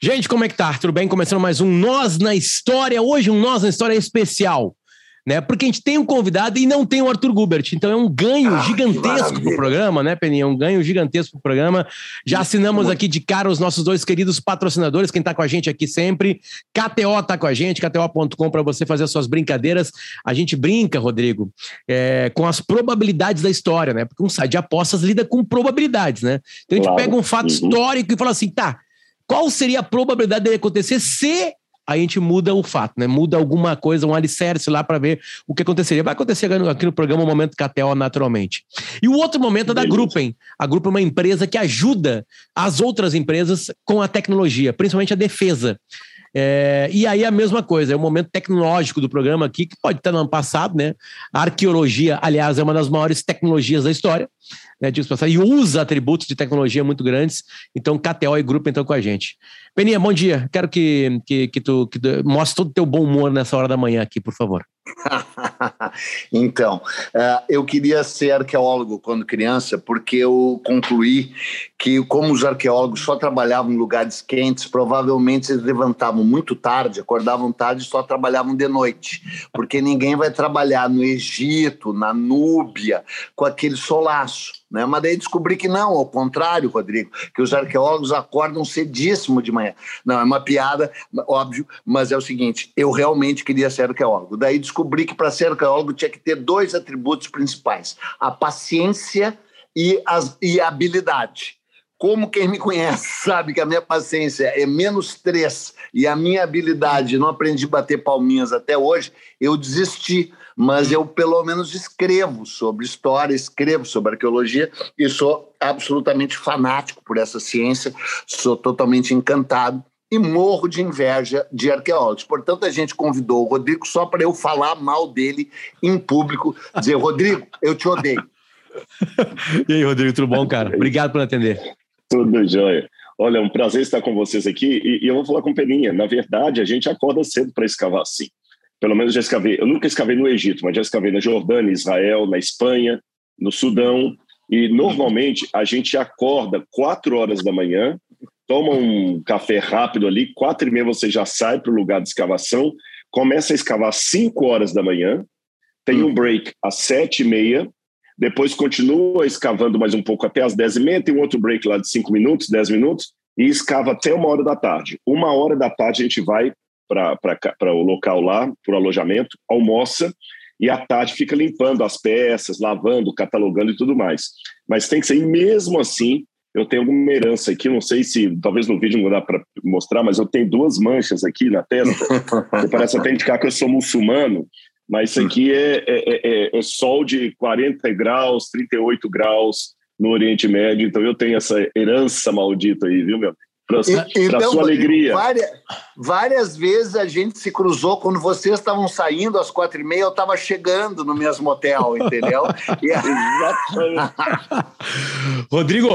Gente, como é que tá? Tudo bem? Começando mais um Nós na História. Hoje um Nós na História especial, né? Porque a gente tem um convidado e não tem o Arthur Gubert. Então é um ganho ah, gigantesco pro programa, né, Peninha? Um ganho gigantesco pro programa. Já assinamos aqui de cara os nossos dois queridos patrocinadores, quem tá com a gente aqui sempre. KTO tá com a gente, KTO.com para você fazer as suas brincadeiras. A gente brinca, Rodrigo, é, com as probabilidades da história, né? Porque um site de apostas lida com probabilidades, né? Então a gente claro. pega um fato uhum. histórico e fala assim, tá, qual seria a probabilidade dele acontecer se a gente muda o fato, né? Muda alguma coisa, um alicerce lá para ver o que aconteceria. Vai acontecer aqui no programa o Momento KTO naturalmente. E o outro momento é da Gruppen. A Gruppen é uma empresa que ajuda as outras empresas com a tecnologia, principalmente a defesa. É, e aí a mesma coisa, é o momento tecnológico do programa aqui, que pode estar no ano passado, né? A arqueologia, aliás, é uma das maiores tecnologias da história né, disso passar, e usa atributos de tecnologia muito grandes. Então, KTO e Grupo então com a gente. Peninha, bom dia. Quero que, que, que, tu, que tu mostre todo o teu bom humor nessa hora da manhã aqui, por favor. então, uh, eu queria ser arqueólogo quando criança, porque eu concluí que, como os arqueólogos só trabalhavam em lugares quentes, provavelmente eles levantavam muito tarde, acordavam tarde e só trabalhavam de noite, porque ninguém vai trabalhar no Egito, na Núbia, com aquele solaço. Né? Mas daí descobri que não, ao contrário, Rodrigo, que os arqueólogos acordam cedíssimo de manhã. Não, é uma piada, óbvio, mas é o seguinte: eu realmente queria ser arqueólogo. Daí descobri que para ser arqueólogo tinha que ter dois atributos principais: a paciência e, e a habilidade. Como quem me conhece sabe que a minha paciência é menos três e a minha habilidade, não aprendi a bater palminhas até hoje, eu desisti mas eu pelo menos escrevo sobre história, escrevo sobre arqueologia e sou absolutamente fanático por essa ciência, sou totalmente encantado e morro de inveja de arqueólogos. Portanto, a gente convidou o Rodrigo só para eu falar mal dele em público, dizer, Rodrigo, eu te odeio. e aí, Rodrigo, tudo bom, cara? Obrigado por atender. Tudo jóia. Olha, é um prazer estar com vocês aqui e, e eu vou falar com Peninha. Na verdade, a gente acorda cedo para escavar sim pelo menos já escavei, eu nunca escavei no Egito, mas já escavei na Jordânia, Israel, na Espanha, no Sudão, e normalmente a gente acorda quatro horas da manhã, toma um café rápido ali, quatro e meia você já sai para o lugar de escavação, começa a escavar cinco horas da manhã, tem um break às sete e meia, depois continua escavando mais um pouco até às dez e meia, tem um outro break lá de cinco minutos, dez minutos, e escava até uma hora da tarde. Uma hora da tarde a gente vai para o local lá, para o alojamento, almoça e à tarde fica limpando as peças, lavando, catalogando e tudo mais. Mas tem que ser, e mesmo assim, eu tenho alguma herança aqui, não sei se, talvez no vídeo não dá para mostrar, mas eu tenho duas manchas aqui na testa, que parece até indicar que eu sou muçulmano, mas isso aqui é, é, é, é sol de 40 graus, 38 graus no Oriente Médio, então eu tenho essa herança maldita aí, viu, meu? Para então, sua alegria. Várias, várias, vezes a gente se cruzou quando vocês estavam saindo às quatro e meia, eu estava chegando no mesmo motel, entendeu? e... Rodrigo,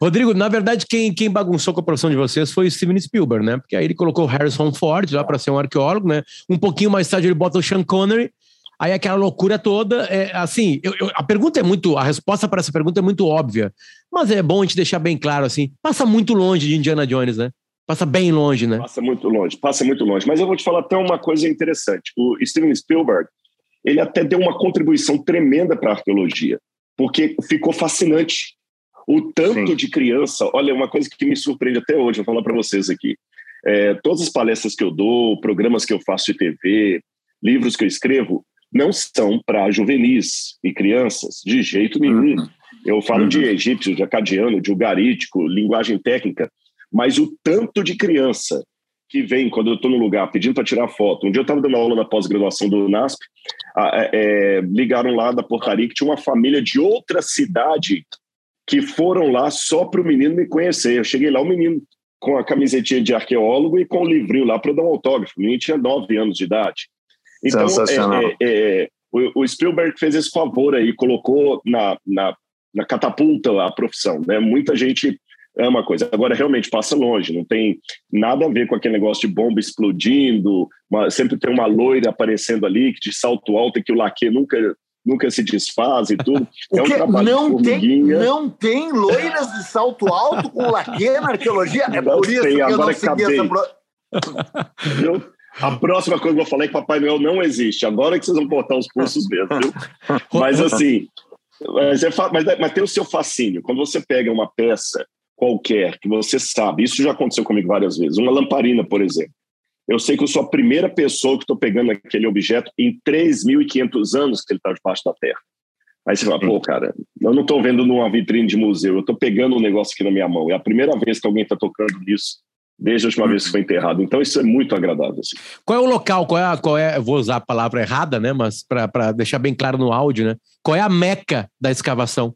Rodrigo, na verdade, quem, quem bagunçou com a profissão de vocês foi o Steven Spielberg, né? Porque aí ele colocou o Harrison Ford lá para ser um arqueólogo, né? Um pouquinho mais tarde ele bota o Sean Connery Aí aquela loucura toda, é, assim, eu, eu, a pergunta é muito, a resposta para essa pergunta é muito óbvia, mas é bom a gente deixar bem claro, assim, passa muito longe de Indiana Jones, né? Passa bem longe, né? Passa muito longe, passa muito longe. Mas eu vou te falar até uma coisa interessante. O Steven Spielberg, ele até deu uma contribuição tremenda para a arqueologia, porque ficou fascinante. O tanto Sim. de criança, olha, uma coisa que me surpreende até hoje, vou falar para vocês aqui. É, todas as palestras que eu dou, programas que eu faço de TV, livros que eu escrevo, não são para juvenis e crianças, de jeito nenhum. Uhum. Eu falo uhum. de egípcio, de acadiano, de ugarítico, linguagem técnica, mas o tanto de criança que vem quando eu estou no lugar pedindo para tirar foto. Um dia eu estava dando aula na pós-graduação do NASP, é, é, ligaram lá da portaria que tinha uma família de outra cidade que foram lá só para o menino me conhecer. Eu cheguei lá, o menino com a camisetinha de arqueólogo e com o livrinho lá para dar um autógrafo. O menino tinha nove anos de idade. Então, é, é, é, o, o, Spielberg fez esse favor aí, colocou na, na, na catapulta a profissão. Né? Muita gente ama a coisa. Agora, realmente, passa longe, não tem nada a ver com aquele negócio de bomba explodindo, uma, sempre tem uma loira aparecendo ali, que de salto alto, que o laque nunca nunca se desfaz e tudo. É um trabalho não tem, não tem loiras de salto alto com laque na arqueologia? É por isso tem, que eu não segui essa... Pro... A próxima coisa que eu vou falar é que Papai Noel não existe. Agora que vocês vão botar os pulsos mesmo, viu? Mas assim, mas, é, mas, mas tem o seu fascínio. Quando você pega uma peça qualquer que você sabe, isso já aconteceu comigo várias vezes, uma lamparina, por exemplo. Eu sei que eu sou a primeira pessoa que estou pegando aquele objeto em 3.500 anos que ele está debaixo da terra. Aí você fala, pô, cara, eu não estou vendo numa vitrine de museu, eu estou pegando um negócio aqui na minha mão. É a primeira vez que alguém está tocando nisso desde a última vez que foi enterrado. Então isso é muito agradável. Assim. Qual é o local? Qual é, a, qual é? Vou usar a palavra errada, né? Mas para deixar bem claro no áudio, né? Qual é a meca da escavação?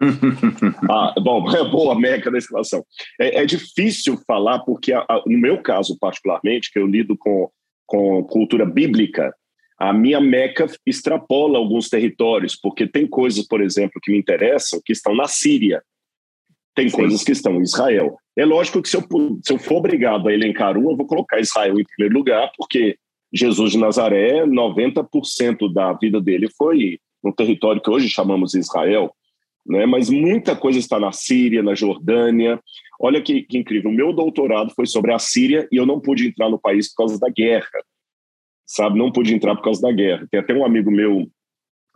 ah, bom, é boa a meca da escavação. É, é difícil falar porque, a, a, no meu caso particularmente, que eu lido com, com cultura bíblica, a minha meca extrapola alguns territórios, porque tem coisas, por exemplo, que me interessam que estão na Síria, tem Sim. coisas que estão em Israel. É lógico que se eu, se eu for obrigado a elencar um, eu vou colocar Israel em primeiro lugar, porque Jesus de Nazaré, 90% da vida dele foi no território que hoje chamamos Israel, né? mas muita coisa está na Síria, na Jordânia. Olha que, que incrível, o meu doutorado foi sobre a Síria e eu não pude entrar no país por causa da guerra, sabe? Não pude entrar por causa da guerra. Tem até um amigo meu,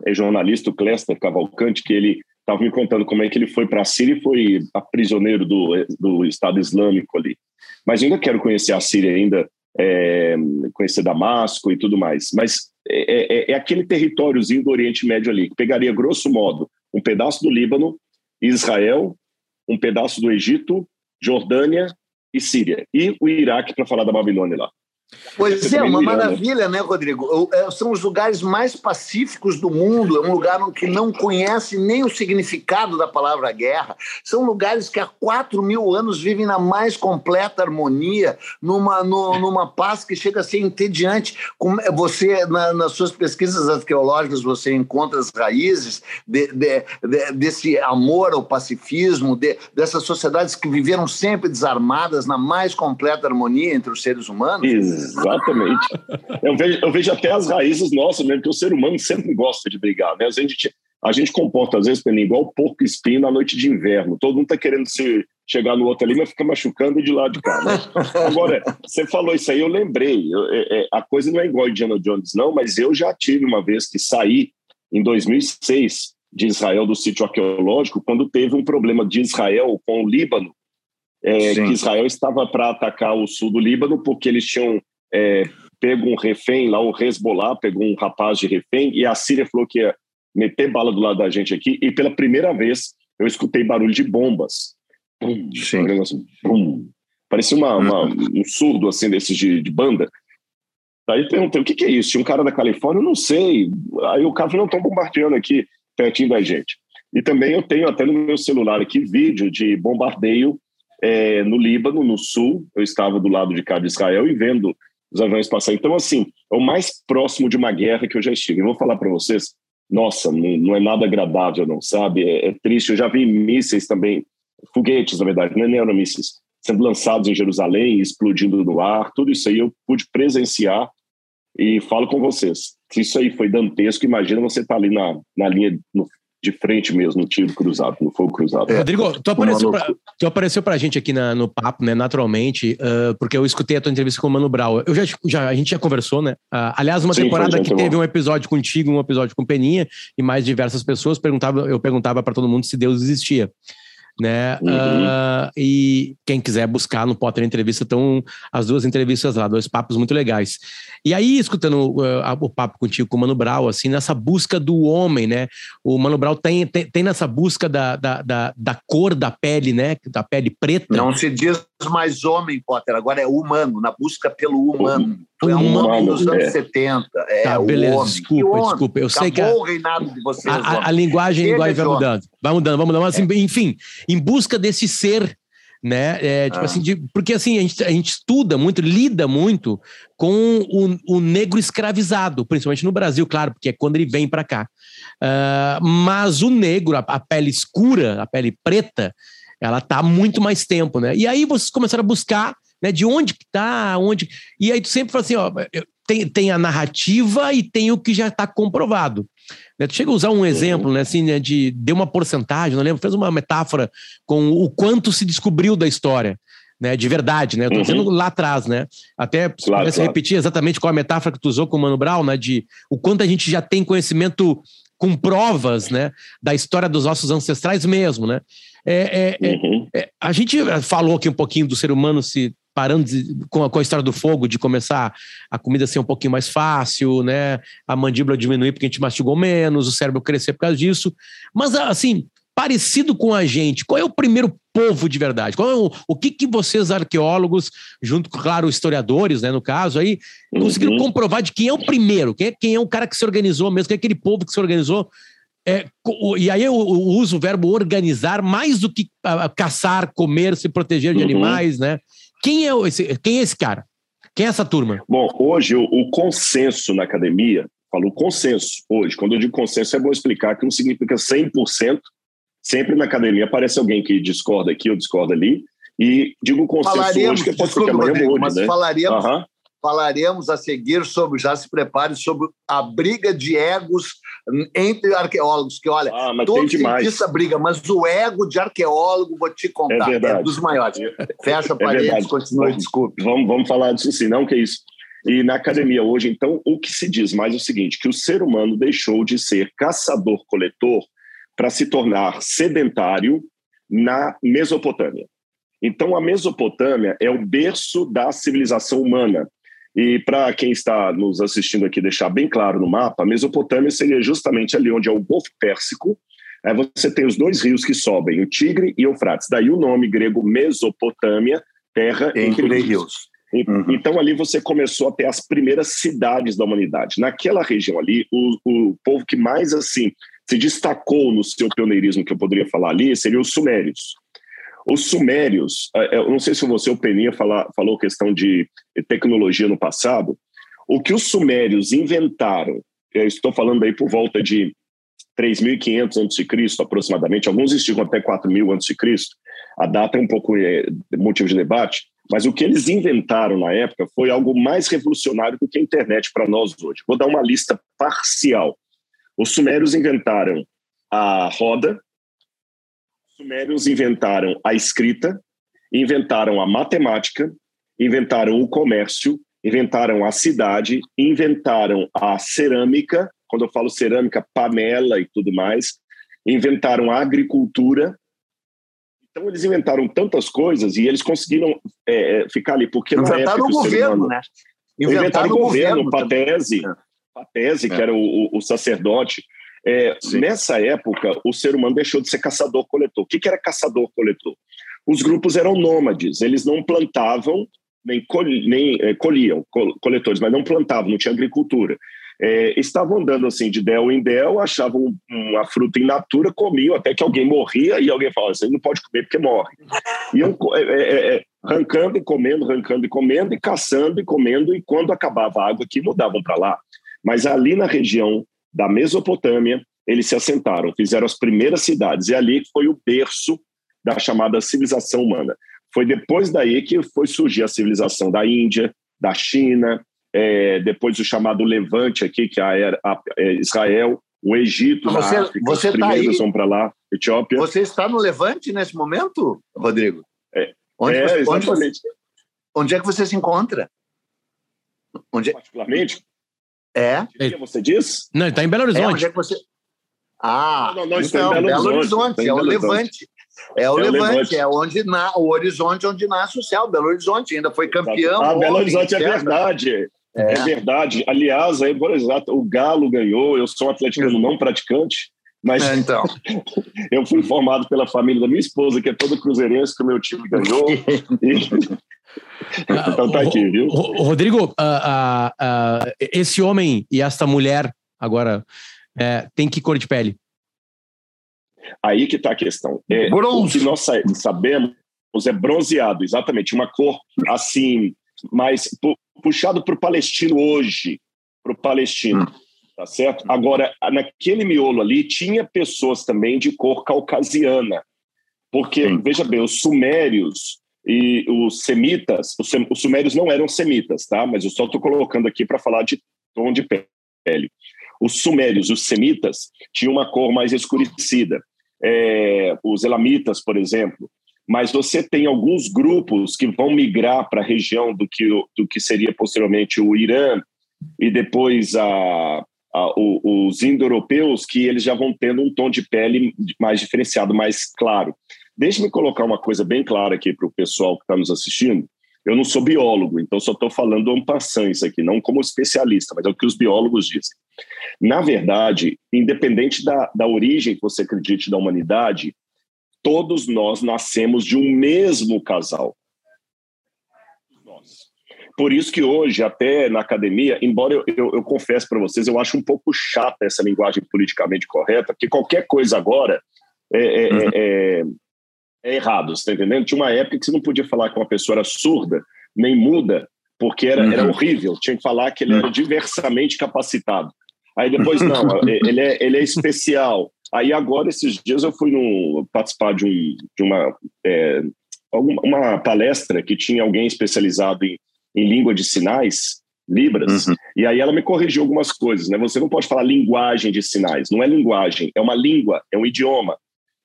é jornalista, o Cléster Cavalcante, que ele estava me contando como é que ele foi para a Síria e foi prisioneiro do, do Estado Islâmico ali. Mas ainda quero conhecer a Síria ainda, é, conhecer Damasco e tudo mais. Mas é, é, é, aquele territóriozinho do Oriente Médio ali, que pegaria, grosso modo, um pedaço do Líbano, Israel, um pedaço do Egito, Jordânia e Síria. E o Iraque, para falar da Babilônia lá. Pois é, uma maravilha, né, Rodrigo? É, são os lugares mais pacíficos do mundo. É um lugar que não conhece nem o significado da palavra guerra. São lugares que há quatro mil anos vivem na mais completa harmonia, numa, no, numa paz que chega a ser entediante. Você, na, nas suas pesquisas arqueológicas, você encontra as raízes de, de, de, desse amor ao pacifismo, dessas sociedades que viveram sempre desarmadas na mais completa harmonia entre os seres humanos. Isso. Exatamente. Eu vejo, eu vejo até as raízes nossas mesmo, que o ser humano sempre gosta de brigar, né? A gente, a gente comporta, às vezes, igual o porco espinho na noite de inverno. Todo mundo está querendo se chegar no outro ali, mas fica machucando de lado de cá, né? Agora, você falou isso aí, eu lembrei. Eu, é, é, a coisa não é igual a Indiana Jones, não, mas eu já tive uma vez que saí, em 2006, de Israel, do sítio arqueológico, quando teve um problema de Israel com o Líbano, é, que Israel estava para atacar o sul do Líbano porque eles tinham é, pego um refém lá, o Hezbollah pegou um rapaz de refém e a Síria falou que ia meter bala do lado da gente aqui e pela primeira vez eu escutei barulho de bombas. Pum, Sim. Um Parecia uma, uma, um surdo assim desses de, de banda. Aí perguntei, o que, que, é isso? Tinha um cara da Califórnia? Eu não sei. Aí o cara falou, não, estão bombardeando aqui pertinho da gente. E também eu tenho até no meu celular aqui vídeo de bombardeio é, no Líbano, no sul. Eu estava do lado de cá de Israel e vendo os aviões passar. Então, assim, é o mais próximo de uma guerra que eu já estive. Eu vou falar para vocês, nossa, não, não, é nada agradável, não, sabe? É, é, triste. Eu já vi mísseis também, foguetes, na verdade, não é nem eram mísseis, sendo lançados em Jerusalém, explodindo no ar. Tudo isso aí eu pude presenciar e falo com vocês. Se isso aí foi dantesco, imagina você estar tá ali na, na linha, no de frente mesmo, no tiro cruzado, no fogo cruzado. É. Rodrigo, tu apareceu, pra, tu apareceu pra gente aqui na, no papo, né, naturalmente, uh, porque eu escutei a tua entrevista com o Mano Brown. Eu já, já, a gente já conversou, né? Uh, aliás, uma Sim, temporada que teve um episódio contigo, um episódio com Peninha e mais diversas pessoas, perguntava, eu perguntava para todo mundo se Deus existia né? Uhum. Uh, e quem quiser buscar no Potter Entrevista, estão as duas entrevistas lá, dois papos muito legais. E aí, escutando uh, o papo contigo com o Mano Brown, assim, nessa busca do homem, né? O Mano Brown tem, tem, tem nessa busca da, da, da, da, cor da pele, né? Da pele preta. Não se diz mais homem, Potter, agora é humano, na busca pelo humano. Tu é um humano, homem dos anos é. 70. É, tá, beleza, homem. desculpa, homem? desculpa. Eu sei que a, o reinado de vocês, a, a, a linguagem, a linguagem vai mudando. Vai mudando, vai mudando. Mas, assim, é. enfim, em busca desse ser né? É, tipo ah. assim, de, porque assim, a gente, a gente estuda muito, lida muito com o, o negro escravizado, principalmente no Brasil, claro, porque é quando ele vem para cá. Uh, mas o negro, a, a, pele escura, a pele preta, ela tá há muito mais tempo, né? E aí vocês começaram a buscar, né, de onde que tá, onde... E aí tu sempre fala assim, ó, tem, tem a narrativa e tem o que já está comprovado. Né? Tu chega a usar um exemplo, né, assim, né, de deu uma porcentagem, não lembro, fez uma metáfora com o quanto se descobriu da história. Né, de verdade, né? Eu tô uhum. dizendo lá atrás, né? Até se claro, claro. repetir exatamente qual a metáfora que tu usou com o Mano Brown, né? De o quanto a gente já tem conhecimento com provas, né? Da história dos nossos ancestrais mesmo, né? É, é, é uhum. é, a gente falou aqui um pouquinho do ser humano se parando de, com, a, com, a, história do fogo, de começar a comida ser um pouquinho mais fácil, né? A mandíbula diminuir porque a gente mastigou menos, o cérebro crescer por causa disso. Mas, assim, parecido com a gente, qual é o primeiro povo de verdade? Qual é o, o que, que vocês, arqueólogos, junto com, claro, historiadores, né, no caso aí, conseguiram uhum. comprovar de quem é o primeiro? Quem é, quem é o cara que se organizou mesmo? Quem é aquele povo que se organizou? É, e aí eu uso o verbo organizar mais do que caçar, comer, se proteger de uhum. animais, né? Quem é, esse, quem é esse cara? Quem é essa turma? Bom, hoje o, o consenso na academia, falo consenso hoje, quando eu digo consenso é bom explicar que não significa 100%, sempre na academia aparece alguém que discorda aqui ou discorda ali, e digo consenso falaremos, hoje, que pode ser que amanhã mude, mas né? falaremos, uhum falaremos a seguir sobre, já se prepare, sobre a briga de egos entre arqueólogos, que olha, ah, todo cientista briga, mas o ego de arqueólogo, vou te contar, é, é dos maiores. Fecha a parede, é continua, desculpe. Vamos, vamos falar disso sim, não que é isso. E na academia hoje, então, o que se diz mais é o seguinte, que o ser humano deixou de ser caçador-coletor para se tornar sedentário na Mesopotâmia. Então, a Mesopotâmia é o berço da civilização humana. E para quem está nos assistindo aqui deixar bem claro no mapa, a Mesopotâmia seria justamente ali onde é o Golfo Pérsico. Aí você tem os dois rios que sobem, o Tigre e o Eufrates. Daí o nome grego Mesopotâmia, terra entre, entre rios. Uhum. Então ali você começou a ter as primeiras cidades da humanidade. Naquela região ali, o, o povo que mais assim se destacou no seu pioneirismo que eu poderia falar ali seria os sumérios. Os sumérios, é, é, eu não sei se você, o Peninha, fala, falou questão de tecnologia no passado. O que os sumérios inventaram, eu estou falando aí por volta de 3.500 a.C., aproximadamente, alguns estimam até 4.000 a.C., a data é um pouco é, motivo de debate, mas o que eles inventaram na época foi algo mais revolucionário do que a internet para nós hoje. Vou dar uma lista parcial. Os sumérios inventaram a roda, sumérios inventaram a escrita, inventaram a matemática, inventaram o comércio, inventaram a cidade, inventaram a cerâmica, quando eu falo cerâmica, panela e tudo mais, inventaram a agricultura. Então eles inventaram tantas coisas e eles conseguiram é, é ficar ali, porque inventaram o governo, humano, né? Inventaram, inventaram o governo, governo Patese, Patese, é. que era o, o sacerdote, é, nessa época, o ser humano deixou de ser caçador-coletor. O que, que era caçador-coletor? Os grupos eram nômades, eles não plantavam, nem, col nem é, colhiam, col coletores, mas não plantavam, não tinha agricultura. É, estavam andando assim de del em del, achavam uma fruta in natura, comiam até que alguém morria e alguém falava: Você não pode comer porque morre. Iam é, é, é, arrancando e comendo, arrancando e comendo, e caçando e comendo, e quando acabava a água aqui, mudavam para lá. Mas ali na região da Mesopotâmia, eles se assentaram, fizeram as primeiras cidades, e ali foi o berço da chamada civilização humana. Foi depois daí que foi surgir a civilização da Índia, da China, é, depois o chamado Levante aqui, que é a, a Israel, o Egito, você, na África, você os tá primeiros tá vão para lá, Etiópia. Você está no Levante nesse momento, Rodrigo? É, onde, é, você. Onde, onde, é que você se encontra? Onde... É- Particularmente? É. O que você diz? Não, ele está em Belo Horizonte. É, onde é que você... Ah, não, não, não então, Belo, Belo Horizonte, Horizonte é o Levante. É o, é Levante, Levante, é onde na, o horizonte onde nasce o céu. Belo Horizonte ainda foi campeão. Ah, Belo Horizonte é verdade. É. é. verdade. Aliás, aí, por exemplo, o Galo ganhou. Eu sou um atleticano não praticante, mas é, então. eu fui formado pela família da minha esposa, que é todo cruzeirense, que o meu time ganhou. então tá aqui, viu? Rodrigo, uh, uh, uh, esse homem e esta mulher, agora, é, tem que cor de pele? Aí que está a questão. É, o que nós sabemos é bronzeado, exatamente, uma cor assim, mais puxado para o palestino hoje, para o palestino, hum. Tá certo? Agora, naquele miolo ali, tinha pessoas também de cor caucasiana, porque, hum. veja bem, os sumérios, e os semitas, os, os sumérios não eram semitas, tá? Mas eu só estou colocando aqui para falar de tom de pele. Os sumérios, os semitas, tinham uma cor mais escurecida. É, os elamitas, por exemplo. Mas você tem alguns grupos que vão migrar para a região do que, do que seria posteriormente o Irã e depois a, os indo-europeus, que eles já vão tendo um tom de pele mais diferenciado, mais claro. Deixe-me colocar uma coisa bem clara aqui para o pessoal que está nos assistindo. Eu não sou biólogo, então só estou falando passant isso aqui, não como especialista, mas é o que os biólogos dizem. Na verdade, independente da, da origem que você acredite da humanidade, todos nós nascemos de um mesmo casal. Por isso que hoje, até na academia, embora eu, eu, eu confesso para vocês, eu acho um pouco chata essa linguagem politicamente correta, porque qualquer coisa agora é, é, uhum. é, é errado, você está entendendo? Tinha uma época que você não podia falar que uma pessoa era surda, nem muda, porque era, uhum. era horrível. Tinha que falar que ele era uhum. diversamente capacitado. Aí depois, não, ele é, ele é especial. Aí agora, esses dias, eu fui no, participar de, um, de uma, é, uma palestra que tinha alguém especializado em, em língua de sinais, Libras, uhum. e aí ela me corrigiu algumas coisas, né? Você não pode falar linguagem de sinais, não é linguagem, é uma língua, é um idioma.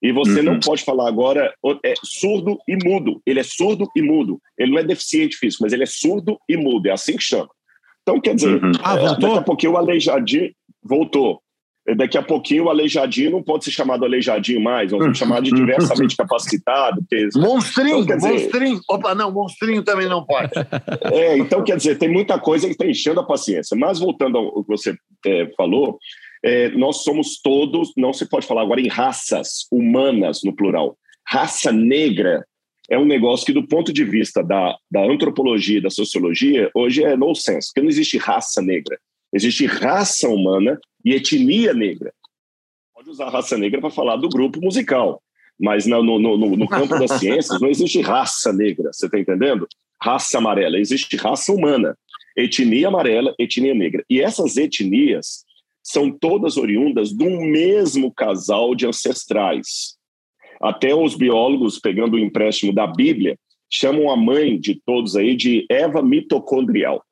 E você uhum. não pode falar agora é surdo e mudo. Ele é surdo e mudo. Ele não é deficiente físico, mas ele é surdo e mudo. É assim que chama. Então, quer dizer, uhum. ah, é, daqui a pouquinho o aleijadinho voltou. Daqui a pouquinho o aleijadinho não pode ser chamado aleijadinho mais, vamos chamar de diversamente capacitado. Porque, monstrinho, então, dizer, monstrinho. Opa, não, monstrinho também não pode. É, então, quer dizer, tem muita coisa que está enchendo a paciência. Mas voltando ao que você é, falou, é, nós somos todos, não se pode falar agora em raças humanas no plural. Raça negra é um negócio que, do ponto de vista da, da antropologia e da sociologia, hoje é no sense, porque não existe raça negra. Existe raça humana e etnia negra. Pode usar raça negra para falar do grupo musical, mas no, no, no, no campo das ciências não existe raça negra, você está entendendo? Raça amarela, existe raça humana, etnia amarela, etnia negra. E essas etnias, são todas oriundas do mesmo casal de ancestrais. Até os biólogos, pegando o empréstimo da Bíblia, chamam a mãe de todos aí de Eva mitocondrial,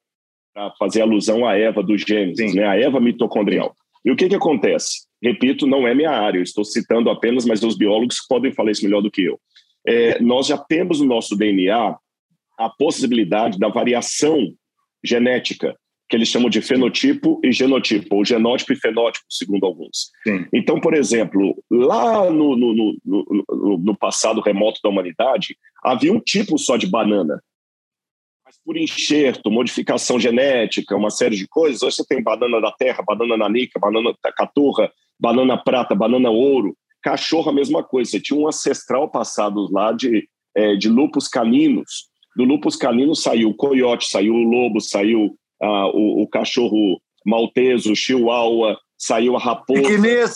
para fazer alusão à Eva do Gênesis, né? a Eva mitocondrial. E o que, que acontece? Repito, não é minha área, eu estou citando apenas, mas os biólogos podem falar isso melhor do que eu. É, nós já temos no nosso DNA a possibilidade da variação genética que eles chamam de fenotipo e genotipo, ou genótipo e fenótipo, segundo alguns. Sim. Então, por exemplo, lá no, no, no, no, passado remoto da humanidade, havia um tipo só de banana. Por enxerto, modificação genética, uma série de coisas, hoje você tem banana da terra, banana nanica, banana caturra, banana prata, banana ouro. Cachorro, a mesma coisa. Você tinha um ancestral passado lá de, é, de lupus caninos. Do lupus canino saiu o coiote, saiu o lobo, saiu ah, o, o, cachorro maltese, o chihuahua, saiu a raposa. Piquinês.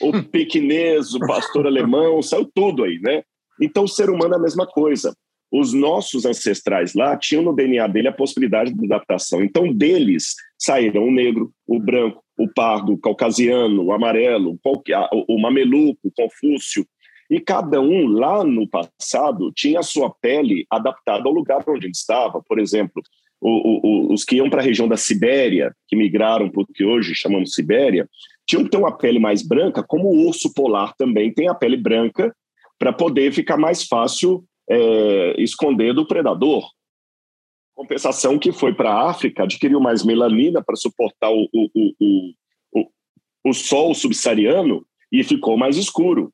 O piquinês, o pastor alemão, saiu tudo aí, né? Então, o ser humano é a mesma coisa. Os nossos ancestrais lá tinham no DNA dele a possibilidade de adaptação. Então, deles saíram o negro, o branco, o pardo, o caucasiano, o amarelo, o mameluco, o confúcio. E cada um lá no passado tinha a sua pele adaptada ao lugar onde estava. Por exemplo, o, o, os que iam para a região da Sibéria, que migraram para o que hoje chamamos Sibéria, tinham que ter uma pele mais branca, como o urso polar também tem a pele branca, para poder ficar mais fácil é, esconder do predador. Compensação que foi para a África, adquiriu mais melanina para suportar o, o, o, o, o sol subsaariano e ficou mais escuro.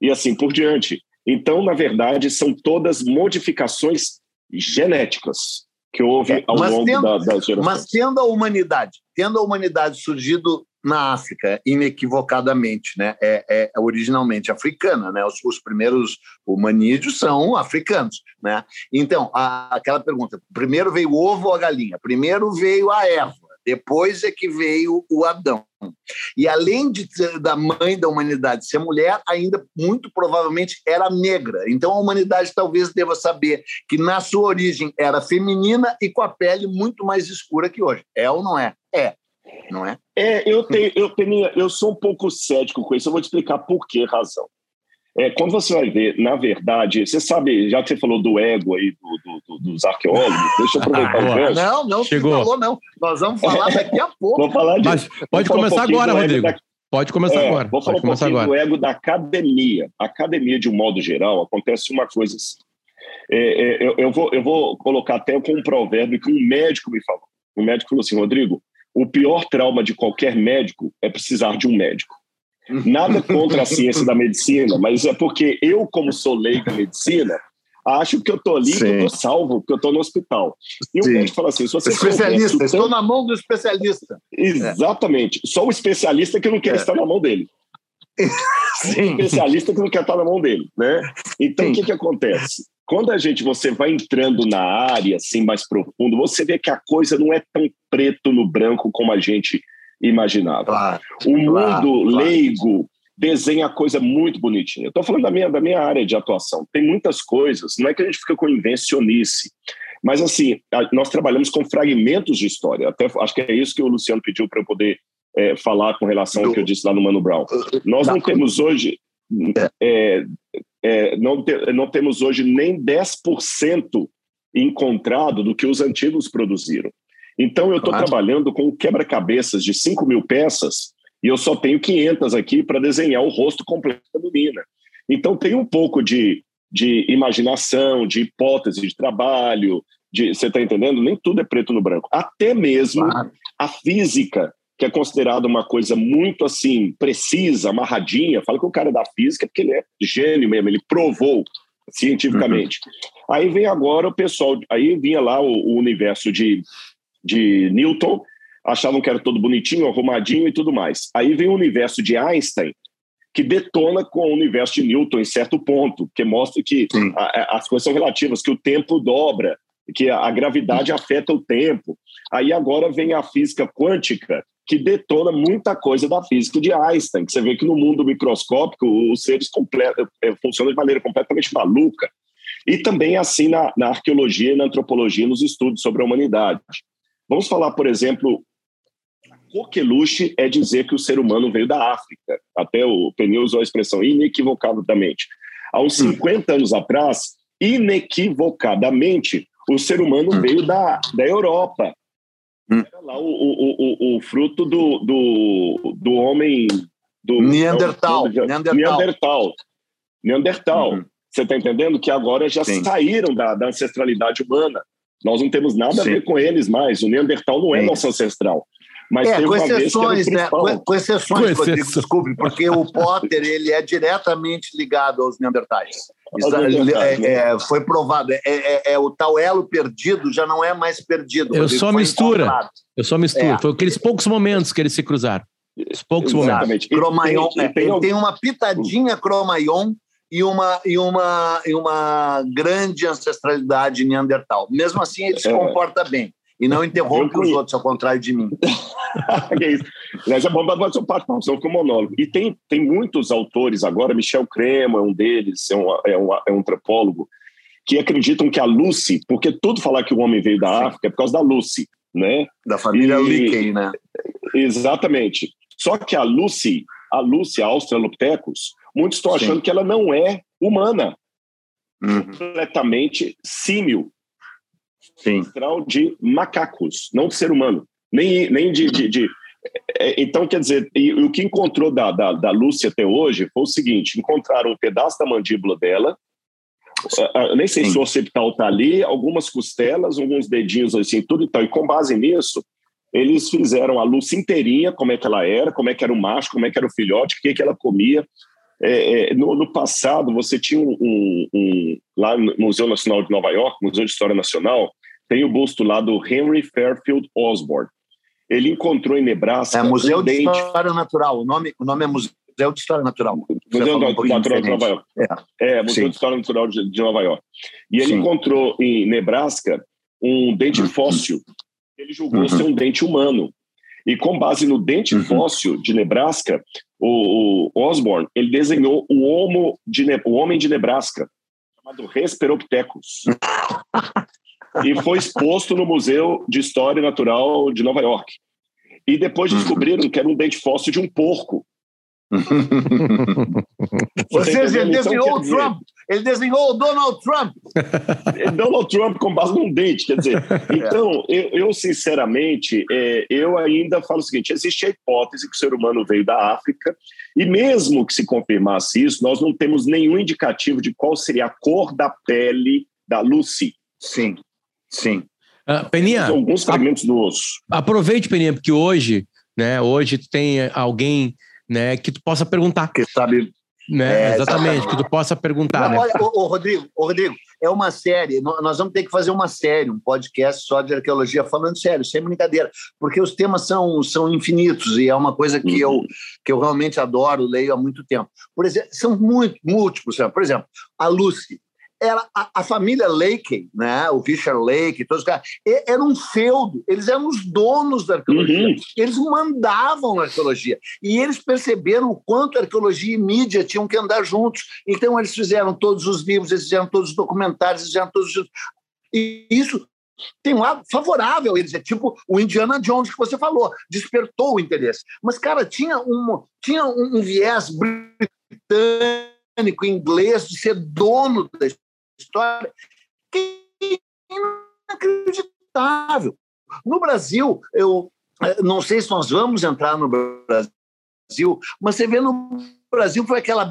E assim por diante. Então, na verdade, são todas modificações genéticas que houve é, ao longo tendo, da, das gerações. Mas tendo a humanidade, tendo a humanidade surgido na África, inequivocadamente, né? É, é originalmente africana, né? Os, os, primeiros humanídeos são africanos, né? Então, a, aquela pergunta: primeiro veio o ovo ou a galinha? Primeiro veio a Eva. Depois é que veio o Adão. E além de, da mãe da humanidade ser mulher, ainda muito provavelmente era negra. Então a humanidade talvez deva saber que na sua origem era feminina e com a pele muito mais escura que hoje. É ou não é? É. Não é? É, eu tenho, eu tenho, eu sou um pouco cético com isso. Eu vou te explicar por que razão. É, quando você vai ver, na verdade, você sabe, já que você falou do ego aí do, do, do, dos arqueólogos, deixa eu aproveitar o gancho. Não, não, Chegou. falou, não. Nós vamos falar daqui a pouco. Vou falar disso. Mas pode começar um agora, Rodrigo. Da... Pode começar é, agora. Vou falar pode um pouquinho agora. do ego da academia. A academia, de um modo geral, acontece uma coisa assim. É, é, eu, eu, vou, eu vou colocar até com um provérbio que um médico me falou. Um médico falou assim, Rodrigo, o pior trauma de qualquer médico é precisar de um médico. Nada contra a ciência da medicina, mas é porque eu, como sou leigo em medicina, acho que eu estou ali, Sim. que eu estou salvo, que eu estou no hospital. E o médico fala assim: se você especialista, tanto... estou na mão do especialista. Exatamente. É. Só o especialista que não quer é. estar na mão dele. Sim. O especialista que não quer estar na mão dele, né? Então, o que, que acontece? Quando a gente você vai entrando na área assim mais profundo, você vê que a coisa não é tão preto no branco como a gente imaginava. Claro, o mundo claro, leigo desenha coisa muito bonitinha. Estou falando da minha, da minha área de atuação. Tem muitas coisas, não é que a gente fica com invencionice, mas assim, a, nós trabalhamos com fragmentos de história. Até acho que é isso que o Luciano pediu para eu poder é, falar com relação ao que eu disse lá no Mano Brown. Nós não temos hoje. É, é, não, te, não temos hoje nem 10% encontrado do que os antigos produziram. Então, eu estou claro. trabalhando com quebra-cabeças de 5 mil peças e eu só tenho 500 aqui para desenhar o rosto completo da menina. Então, tem um pouco de, de imaginação, de hipótese de trabalho, de, você está entendendo? Nem tudo é preto no branco. Até mesmo claro. a física, que é considerada uma coisa muito assim, precisa, amarradinha. Fala que o cara é da física porque ele é gênio mesmo, ele provou cientificamente. Uhum. Aí vem agora o pessoal, aí vinha lá o, o universo de de Newton, achavam que era todo bonitinho, arrumadinho e tudo mais. Aí vem o universo de Einstein, que detona com o universo de Newton em certo ponto, que mostra que a, as coisas são relativas, que o tempo dobra, que a, a gravidade afeta o tempo. Aí agora vem a física quântica, que detona muita coisa da física de Einstein, que você vê que no mundo microscópico os seres é, funcionam de maneira completamente maluca. E também assim na, na arqueologia e na antropologia, nos estudos sobre a humanidade. Vamos falar, por exemplo, coqueluche é dizer que o ser humano veio da África. Até o Penil usou a expressão inequivocadamente. Há uns 50 hum. anos atrás, inequivocadamente, o ser humano hum. veio da, da Europa. Hum. Era lá o, o, o, o, fruto do, do, do homem... Do, Neandertal. Não, Neandertal. Neandertal. Neandertal. Uhum. Você está entendendo? Que agora já Sim. saíram da, da ancestralidade humana. Nós não temos nada Sim. a ver com eles mais. O Neandertal não é Sim. nosso ancestral. Mas é, com exceções, né? Com, com exceções, com Rodrigo, desculpe, porque o Potter ele é diretamente ligado aos Neandertais. É, é, foi provado. É, é, é, o tal elo perdido já não é mais perdido. Eu só mistura. Encontrado. Eu só mistura. É. Foi aqueles poucos momentos que eles se cruzaram. Os poucos Exatamente. momentos. Cromaion, tem, tem, tem, tem uma pitadinha Cromaion e uma, e uma, e uma grande ancestralidade neandertal. Mesmo assim, ele se é. comporta bem e não interrompe os outros, ao contrário de mim. é isso. Mas é bom dar sua parte, não, senão fica monólogo. E tem, tem muitos autores agora, Michel Cremo é um deles, é um, é um, é um antropólogo, que acreditam que a Lucy, porque tudo falar que o homem veio da Sim. África é por causa da Lucy, né? Da família e, né? Exatamente. Só que a Lucy, a Lucy, a Australopithecus, Muitos estão achando Sim. que ela não é humana, uhum. completamente símil, Sim. de macacos, não de ser humano, nem, nem de, de, de... É, então, quer dizer, e, o que encontrou da, da, da Lúcia até hoje foi o seguinte: encontraram um pedaço da mandíbula dela, eu nem sei Sim. se o occipital está ali, algumas costelas, alguns dedinhos assim, tudo e tal. E com base nisso, eles fizeram a Lúcia inteirinha, como é que ela era, como é que era o macho, como é que era o filhote, o que, que ela comia. É, é, no, no, passado, você tinha um, um, um, lá no Museu Nacional de Nova York, Museu de História Nacional, tem o busto lá do Henry Fairfield Osborne. Ele encontrou em Nebraska. É Museu um de dente... História Natural. O nome, o nome é Museu de História Natural. Museu um Natural de Nova York. É, é Museu Sim. de História Natural de, de, Nova York. E ele Sim. encontrou em Nebraska um dente uhum. fóssil. Ele julgou uhum. ser um dente humano. E com base no dente uhum. fóssil de Nebraska, o, o Osborne ele desenhou o, homo de, o homem de Nebraska, chamado Hesperopithecus. e foi exposto no Museu de História Natural de Nova York. E depois uhum. descobriram que era um dente fóssil de um porco. Ou seja, ele desenhou o Trump. Ele desenhou o Donald Trump. Donald Trump com base num dente. Quer dizer, então, eu, eu sinceramente, é, eu ainda falo o seguinte: existe a hipótese que o ser humano veio da África, e mesmo que se confirmasse isso, nós não temos nenhum indicativo de qual seria a cor da pele da Lucy. Sim, sim. Uh, Peninha. Alguns fragmentos do osso. Aproveite, Peninha, porque hoje, né, hoje tem alguém né, que tu possa perguntar. Que sabe. Né? É, exatamente, que tu possa perguntar. Não, né? Olha, ô, ô, Rodrigo, ô, Rodrigo, é uma série, nós vamos ter que fazer uma série, um podcast só de arqueologia, falando sério, sem brincadeira, porque os temas são, são infinitos e é uma coisa que, eu, uhum. que eu realmente adoro, leio há muito tempo. Por exemplo, são muito, múltiplos, por exemplo, a Lucy, era a, a, família Lake, né? o Fisher Lake, todos os caras, era um feudo, eles eram os donos da arqueologia, uhum. eles mandavam na arqueologia, e eles perceberam o quanto a arqueologia e mídia tinham que andar juntos, então eles fizeram todos os livros, eles fizeram todos os documentários, eles fizeram todos os... E isso tem um lado favorável eles, é tipo o Indiana Jones que você falou, despertou o interesse. Mas, cara, tinha um, tinha um viés britânico, inglês, de ser dono da história que é inacreditável. No Brasil, eu eh, não sei se nós vamos entrar no Brasil, mas você vê no Brasil foi aquela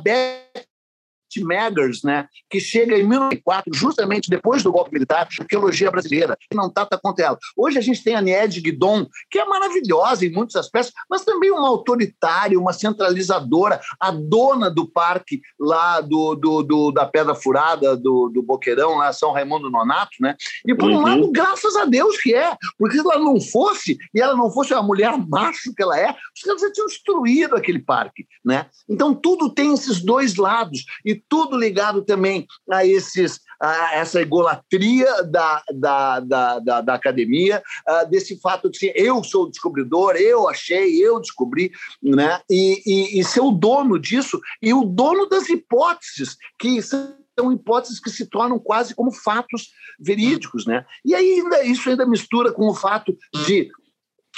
Beth Maggers, né, que chega em 1904, justamente depois do golpe militar, arqueologia brasileira, que não trata contra ela. Hoje a gente tem a Niede Guidon, que é maravilhosa em muitos aspectos, mas também uma autoritária, uma centralizadora, a dona do parque lá do, do, do da Pedra Furada, do, do Boqueirão, lá São Raimundo Nonato, né? E por um uhum. lado, graças a Deus que é, porque se ela não fosse, e ela não fosse a mulher macho que ela é, os caras já tinham destruído aquele parque, né? Então tudo tem esses dois lados, e tudo ligado também a esses a essa egolatria da, da, da, da, da academia, uh, desse fato de ser eu sou o descobridor, eu achei, eu descobri, né? E, e, e ser o dono disso e o dono das hipóteses que são hipóteses que se tornam quase como fatos verídicos, né? E ainda, isso ainda mistura com o fato de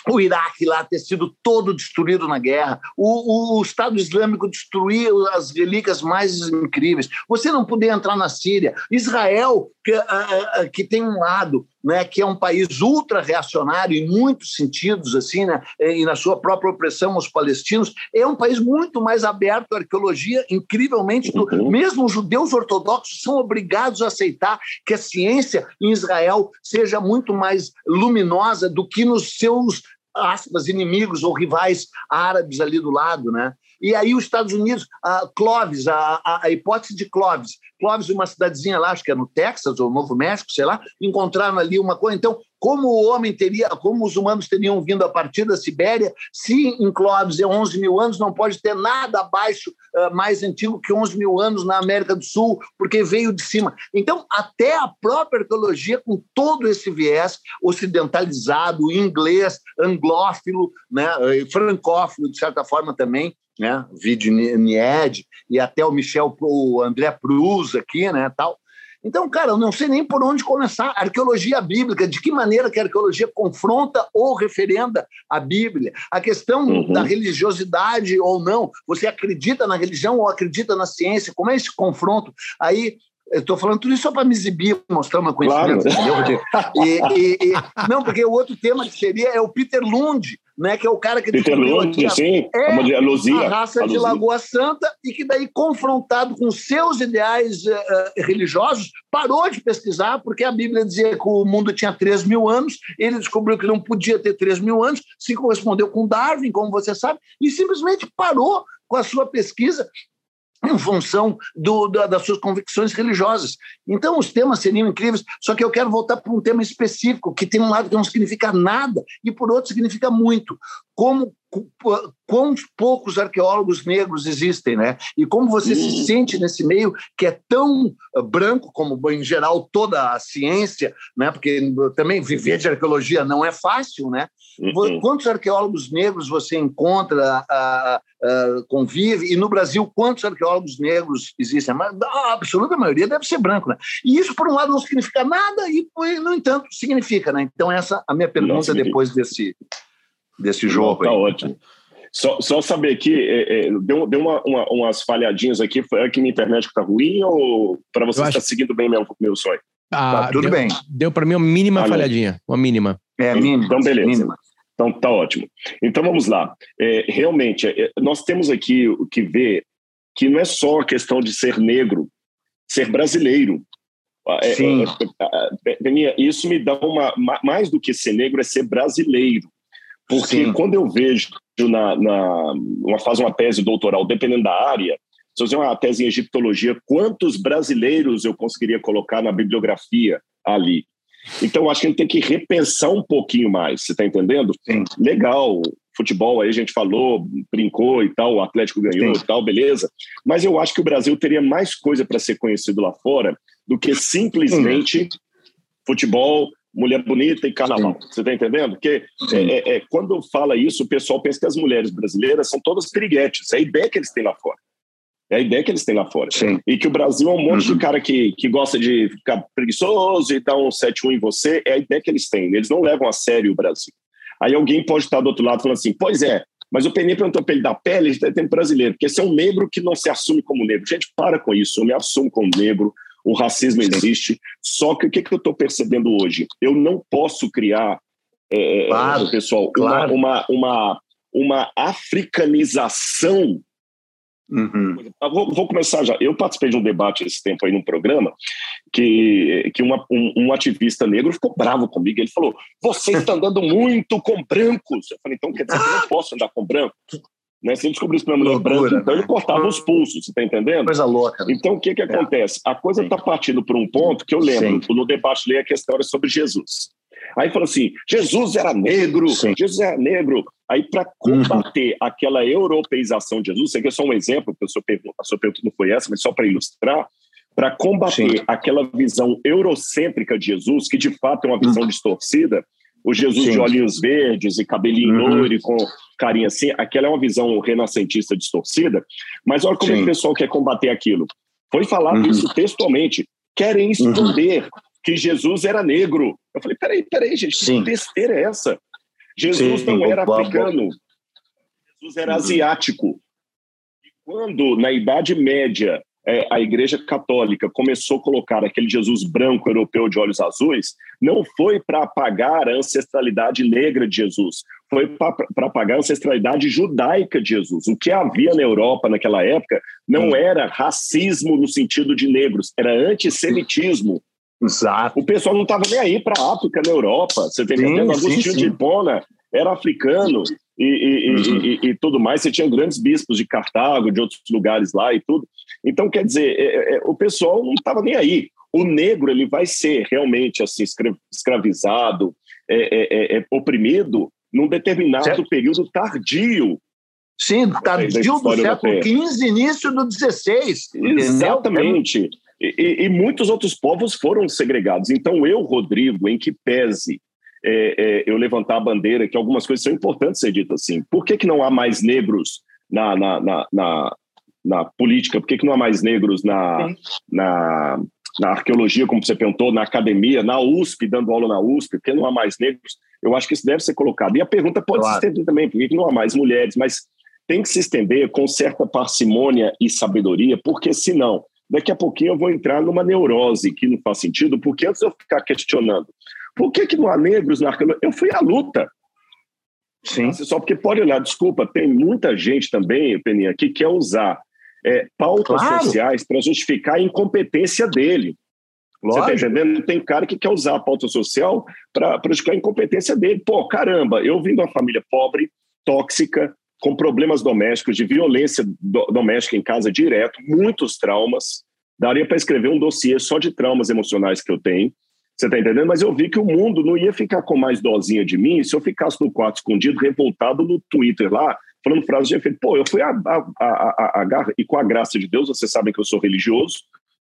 o Iraque lá ter sido todo destruído na guerra, o, o, Estado Islâmico destruir as relíquias mais incríveis, você não poder entrar na Síria, Israel, que, uh, que tem um lado, né, que é um país ultra reacionário em muitos sentidos, assim, né, e na sua própria opressão aos palestinos, é um país muito mais aberto à arqueologia, incrivelmente, do, uhum. mesmo os judeus ortodoxos são obrigados a aceitar que a ciência em Israel seja muito mais luminosa do que nos seus aspas, inimigos ou rivais árabes ali do lado, né? E aí os Estados Unidos, a Clovis, a, a, a, hipótese de Clovis, Clovis, uma cidadezinha lá, acho que é no Texas ou Novo México, sei lá, encontraram ali uma coisa. Então, como o homem teria, como os humanos teriam vindo a partir da Sibéria, se em Clovis é 11 mil anos, não pode ter nada abaixo, uh, mais antigo que 11 mil anos na América do Sul, porque veio de cima. Então, até a própria arqueologia, com todo esse viés ocidentalizado, inglês, anglófilo, né, francófilo, de certa forma também, né, vídeo Nied, e até o Michel, o André Prus aqui, né, tal, então, cara, eu não sei nem por onde começar. Arqueologia bíblica, de que maneira que a arqueologia confronta ou referenda a Bíblia? A questão uhum. da religiosidade ou não. Você acredita na religião ou acredita na ciência? Como é esse confronto? Aí eu estou falando tudo isso só para me exibir, mostrar uma conhecimento. Claro. E, e, e, não, porque o outro tema que seria é o Peter Lund, né, que é o cara que Peter Lund, sim, é a, Luzia, a raça a de Lagoa Santa e que daí, confrontado com seus ideais uh, religiosos, parou de pesquisar porque a Bíblia dizia que o mundo tinha 3 mil anos, ele descobriu que não podia ter 3 mil anos, se correspondeu com Darwin, como você sabe, e simplesmente parou com a sua pesquisa em função do, da, das suas convicções religiosas. Então, os temas seriam incríveis, só que eu quero voltar para um tema específico, que tem um lado que não significa nada e, por outro, significa muito. Como quão poucos arqueólogos negros existem, né? E como você se hum. sente nesse meio que é tão ah, branco como em geral toda a ciência, né? Porque também viver de arqueologia não é fácil, né? Uhum. Quantos arqueólogos negros você encontra, uh, uh, convive? E no Brasil, quantos arqueólogos negros existem? A absoluta maioria deve ser branco, né? E isso, por um lado, não significa nada e, no entanto, significa, né? Então, essa é a minha pergunta depois desse, desse jogo. Está ótimo. Só, só saber aqui, é, é, deu, deu uma, uma, umas falhadinhas aqui, foi aqui minha internet que tá ruim ou para você está seguindo bem meu, meu sonho? Ah, tá, tudo deu, bem. Deu para mim uma mínima ah, falhadinha, uma mínima. É, mínima. Então, beleza. Mínima. Então, tá ótimo. Então, vamos lá. É, realmente, é, nós temos aqui o que ver que não é só a questão de ser negro, ser brasileiro. É, é, Sim. É, isso me dá uma. Mais do que ser negro, é ser brasileiro. Porque Sim. quando eu vejo na, na uma, faz uma tese doutoral, dependendo da área, se eu fizer uma tese em egiptologia, quantos brasileiros eu conseguiria colocar na bibliografia ali? Então, acho que a gente tem que repensar um pouquinho mais, você está entendendo? Sim. Legal, futebol aí a gente falou, brincou e tal, o Atlético ganhou Sim. e tal, beleza. Mas eu acho que o Brasil teria mais coisa para ser conhecido lá fora do que simplesmente Sim. futebol, mulher bonita e carnaval. Você está entendendo? Porque é, é, é, quando fala isso, o pessoal pensa que as mulheres brasileiras são todas piriguetes. É a ideia que eles têm lá fora. É a ideia que eles têm lá fora. Sim. E que o Brasil é um monte uhum. de cara que, que gosta de ficar preguiçoso e dar um 7-1 em você. É a ideia que eles têm. Eles não levam a sério o Brasil. Aí alguém pode estar do outro lado falando assim: pois é, mas o Penê perguntou para ele da pele, ele tem brasileiro, porque esse é um negro que não se assume como negro. Gente, para com isso. Eu me assumo como negro. O racismo existe. Só que o que, que eu estou percebendo hoje? Eu não posso criar, é, claro, pessoal, claro. Uma, uma, uma, uma africanização Uhum. Vou, vou, começar já. Eu participei de um debate esse tempo aí num programa que, que uma, um, um, ativista negro ficou bravo comigo. Ele falou: Você está andando muito com brancos. Eu falei: Então quer dizer que eu não posso andar com branco? Né? Se ele descobrisse que minha mulher é branca, então ele cortava os pulsos, você está entendendo? Coisa louca. Né? Então o que, que é. acontece? A coisa está partindo por um ponto que eu lembro, Sim. no debate li a questão era sobre Jesus. Aí falou assim: Jesus era negro, Sim. Jesus era negro. Aí, para combater uhum. aquela europeização de Jesus, isso aqui é só um exemplo, porque a sua pergunta, a sua pergunta não foi essa, mas só para ilustrar, para combater Sim. aquela visão eurocêntrica de Jesus, que de fato é uma visão uhum. distorcida, o Jesus Sim. de olhinhos verdes e cabelinho uhum. loiro com carinha assim, aquela é uma visão renascentista distorcida, mas olha como é o pessoal quer combater aquilo. Foi falado uhum. isso textualmente. Querem uhum. esconder que Jesus era negro. Eu falei, peraí, peraí, gente, que besteira é essa? Jesus Sim, não era africano, Jesus era uhum. asiático. E quando, na Idade Média, é, a Igreja Católica começou a colocar aquele Jesus branco europeu de olhos azuis, não foi para apagar a ancestralidade negra de Jesus, foi para apagar a ancestralidade judaica de Jesus. O que havia na Europa naquela época não era racismo no sentido de negros, era antissemitismo. Exato. O pessoal não estava nem aí para a África, na Europa. Você tem entendendo? Agostinho de Hipona era africano e, e, uhum. e, e, tudo mais. Você tinha grandes bispos de Cartago, de outros lugares lá e tudo. Então, quer dizer, é, é, é o pessoal não estava nem aí. O negro ele vai ser realmente assim escravizado, é, é, é oprimido num determinado certo. período tardio Sim, tardio do século XV, início do XVI. Exatamente. E, e, muitos outros povos foram segregados. Então, eu, Rodrigo, em que pese eu levantar a bandeira que algumas coisas são importantes ser ditas assim. Por que, que não há mais negros na, na, na, na, na política? Por que, que não há mais negros na, na, na arqueologia, como você perguntou, na academia, na USP, dando aula na USP? Por que não há mais negros? Eu acho que isso deve ser colocado. E a pergunta pode claro. se estender também, por que, que não há mais mulheres? Mas tem que se estender com certa parcimônia e sabedoria, porque senão daqui a pouquinho eu vou entrar numa neurose que não faz sentido, porque antes eu ficar questionando por que, que não há negros na arqueologia, eu fui à luta. Sim. Só porque pode olhar, desculpa, tem muita gente também, Peninha, que quer usar é, pautas claro. sociais para justificar a incompetência dele. Lógico. Você está entendendo? Tem cara que quer usar a pauta social para justificar a incompetência dele. Pô, caramba, eu vim de uma família pobre, tóxica, com problemas domésticos, de violência do, doméstica em casa direto, muitos traumas. Daria para escrever um dossiê só de traumas emocionais que eu tenho. Você está entendendo? Mas eu vi que o mundo não ia ficar com mais dozinha de mim se eu ficasse no quarto escondido, revoltado no Twitter lá, falando frases de efeito. Pô, eu fui a, a, a, a, e com a graça de Deus, vocês sabem que eu sou religioso,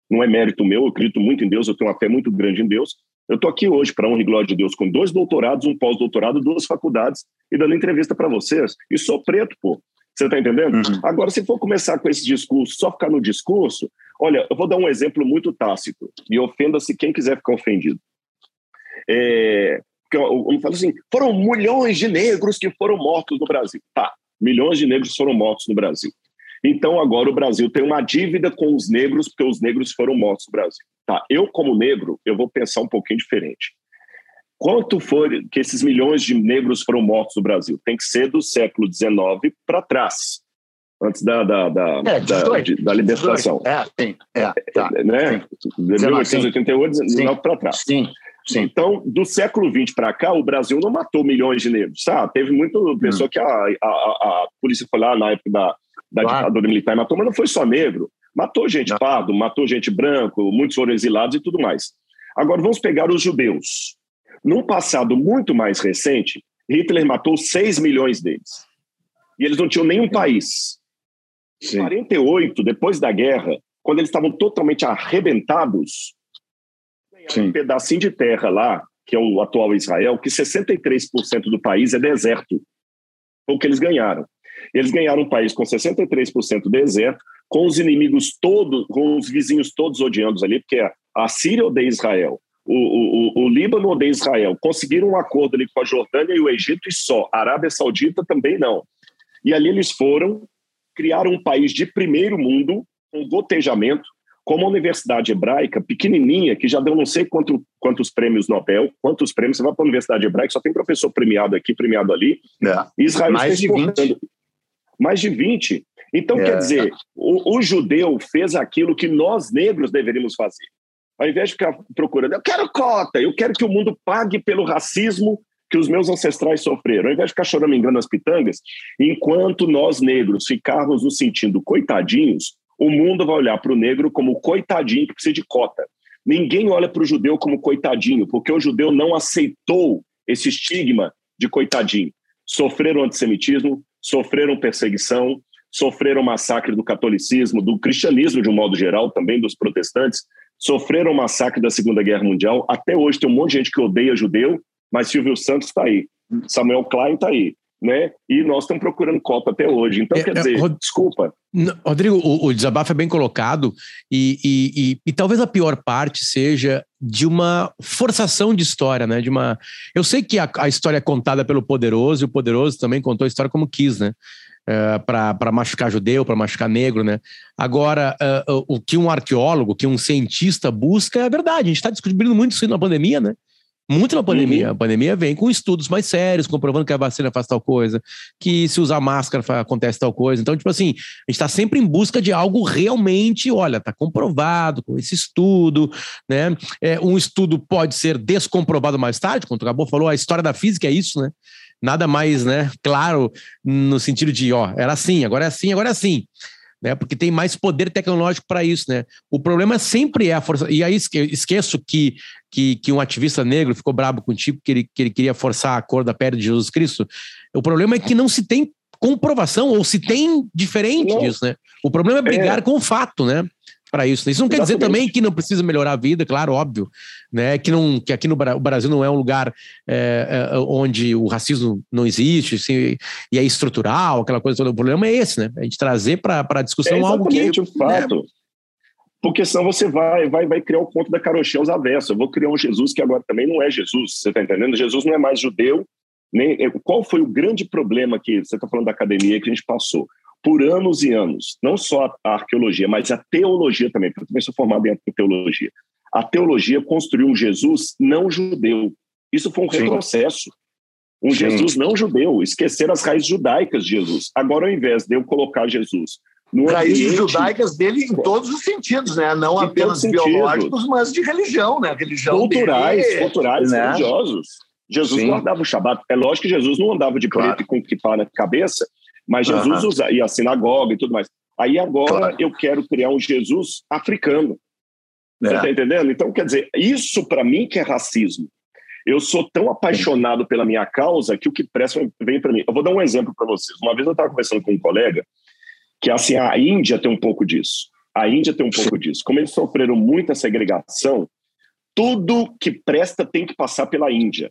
não é mérito meu, eu acredito muito em Deus, eu tenho uma fé muito grande em Deus. Eu estou aqui hoje, para honra e glória de Deus, com dois doutorados, um pós-doutorado, duas faculdades e dando entrevista para vocês. E sou preto, pô. Você está entendendo? Uhum. Agora, se for começar com esse discurso, só ficar no discurso, olha, eu vou dar um exemplo muito tácito, e ofenda-se quem quiser ficar ofendido. É, eu, eu falo assim, foram milhões de negros que foram mortos no Brasil. Tá, milhões de negros foram mortos no Brasil. Então agora o Brasil tem uma dívida com os negros porque os negros foram mortos no Brasil. Tá, eu como negro, eu vou pensar um pouquinho diferente. Quanto for que esses milhões de negros foram mortos no Brasil? Tem que ser do século XIX para trás, antes da, da, da, é, da, da libertação. É, sim, é, tá, né? Sim. De 1888, 19 para trás. Sim. Sim. Então, do século XX para cá, o Brasil não matou milhões de negros, sabe? Teve muita pessoa hum. que a, a, a, polícia foi lá na época da, da claro. ditadura militar e matou, mas não foi só negro. Matou gente não. pardo, matou gente branco, muitos foram exilados e tudo mais. Agora, vamos pegar os judeus. Num passado muito mais recente, Hitler matou 6 milhões deles. E eles não tinham nenhum país. Em 48, depois da guerra, quando eles estavam totalmente arrebentados, um pedacinho de terra lá, que é o atual Israel, que 63% do país é deserto. Foi o que eles ganharam. Eles ganharam um país com 63% deserto, com os inimigos todos, com os vizinhos todos odiando ali, porque a Síria odeia Israel, o, o, o, Líbano odeia Israel. Conseguiram um acordo ali com a Jordânia e o Egito e só. A Arábia Saudita também não. E ali eles foram, criaram um país de primeiro mundo, um gotejamento, com uma universidade hebraica pequenininha, que já deu não sei quanto, quantos prêmios Nobel, quantos prêmios. Você vai para a universidade hebraica, só tem professor premiado aqui, premiado ali. É. Israel mais de 20. Mais de 20. Então, é. quer dizer, o, o judeu fez aquilo que nós negros deveríamos fazer ao invés de ficar procurando, eu quero cota, eu quero que o mundo pague pelo racismo que os meus ancestrais sofreram, ao invés de ficar chorando engano as pitangas, enquanto nós negros ficarmos nos sentindo coitadinhos, o mundo vai olhar para o negro como coitadinho que precisa de cota. Ninguém olha para o judeu como coitadinho, porque o judeu não aceitou esse estigma de coitadinho. Sofreram antissemitismo, sofreram perseguição, sofreram massacre do catolicismo, do cristianismo de um modo geral, também dos protestantes, sofreram massacre da Segunda Guerra Mundial. Até hoje tem um monte de gente que odeia judeu, mas Silvio Santos está aí, Samuel Klein está aí. Né? E nós estamos procurando Copa até hoje. Então, é, quer é, dizer, Rod... desculpa. Rodrigo, o, o, desabafo é bem colocado e, e, e, e, talvez a pior parte seja de uma forçação de história, né? De uma, eu sei que a, a história é contada pelo poderoso e o poderoso também contou a história como quis, né? uh, eh, para machucar judeu, para machucar negro, né? Agora, uh, o que um arqueólogo, que um cientista busca é a verdade. A gente está descobrindo muito isso na pandemia, né? Muito na pandemia. Uhum. A pandemia vem com estudos mais sérios, comprovando que a vacina faz tal coisa, que se usar máscara acontece tal coisa. Então, tipo assim, a gente está sempre em busca de algo realmente, olha, está comprovado com esse estudo, né? É, um estudo pode ser descomprovado mais tarde, como o Acabou falou, a história da física é isso, né? nada mais, né, claro, no sentido de, ó, era assim, agora é assim, agora é assim. Né, porque tem mais poder tecnológico para isso, né? O problema sempre é a força. E aí esqueço que, que, que um ativista negro ficou brabo contigo que ele, que ele queria forçar a cor da pele de Jesus Cristo. O problema é que não se tem comprovação, ou se tem diferente não. disso, né? O problema é brigar é. com o fato, né? Para isso. Isso não quer dizer também que não precisa melhorar a vida, claro, óbvio, né? Que, não, que aqui no o Brasil não é um lugar é, é, onde o racismo não existe assim, e é estrutural, aquela coisa toda. O problema é esse, né? A gente trazer para a discussão é algo que. o fato. Né? Porque senão você vai, vai, vai criar o ponto da carochinha aos avessos. Eu vou criar um Jesus que agora também não é Jesus. Você está entendendo? Jesus não é mais judeu. Nem, qual foi o grande problema que você está falando da academia que a gente passou? Por anos e anos, não só a arqueologia, mas a teologia também, porque eu também sou formado em teologia. A teologia construiu um Jesus não judeu. Isso foi um Sim. retrocesso. Um Sim. Jesus não judeu, esquecer as raízes judaicas de Jesus. Agora, ao invés de eu colocar Jesus no raízes ambiente... judaicas dele em todos os sentidos, né? Não em apenas biológicos, mas de religião, né? Religião culturais, dele, culturais, né? religiosos. Jesus Sim. guardava o Shabat. É lógico que Jesus não andava de claro. preto e com kippah na cabeça, mas Jesus uhum. usa, e a sinagoga e tudo mais. Aí agora claro. eu quero criar um Jesus africano. É. Você está entendendo? Então, quer dizer, isso para mim que é racismo. Eu sou tão apaixonado pela minha causa que o que presta vem para mim. Eu vou dar um exemplo para vocês. Uma vez eu estava conversando com um colega que assim a Índia tem um pouco disso. A Índia tem um pouco disso. Como eles sofreram muita segregação, tudo que presta tem que passar pela Índia.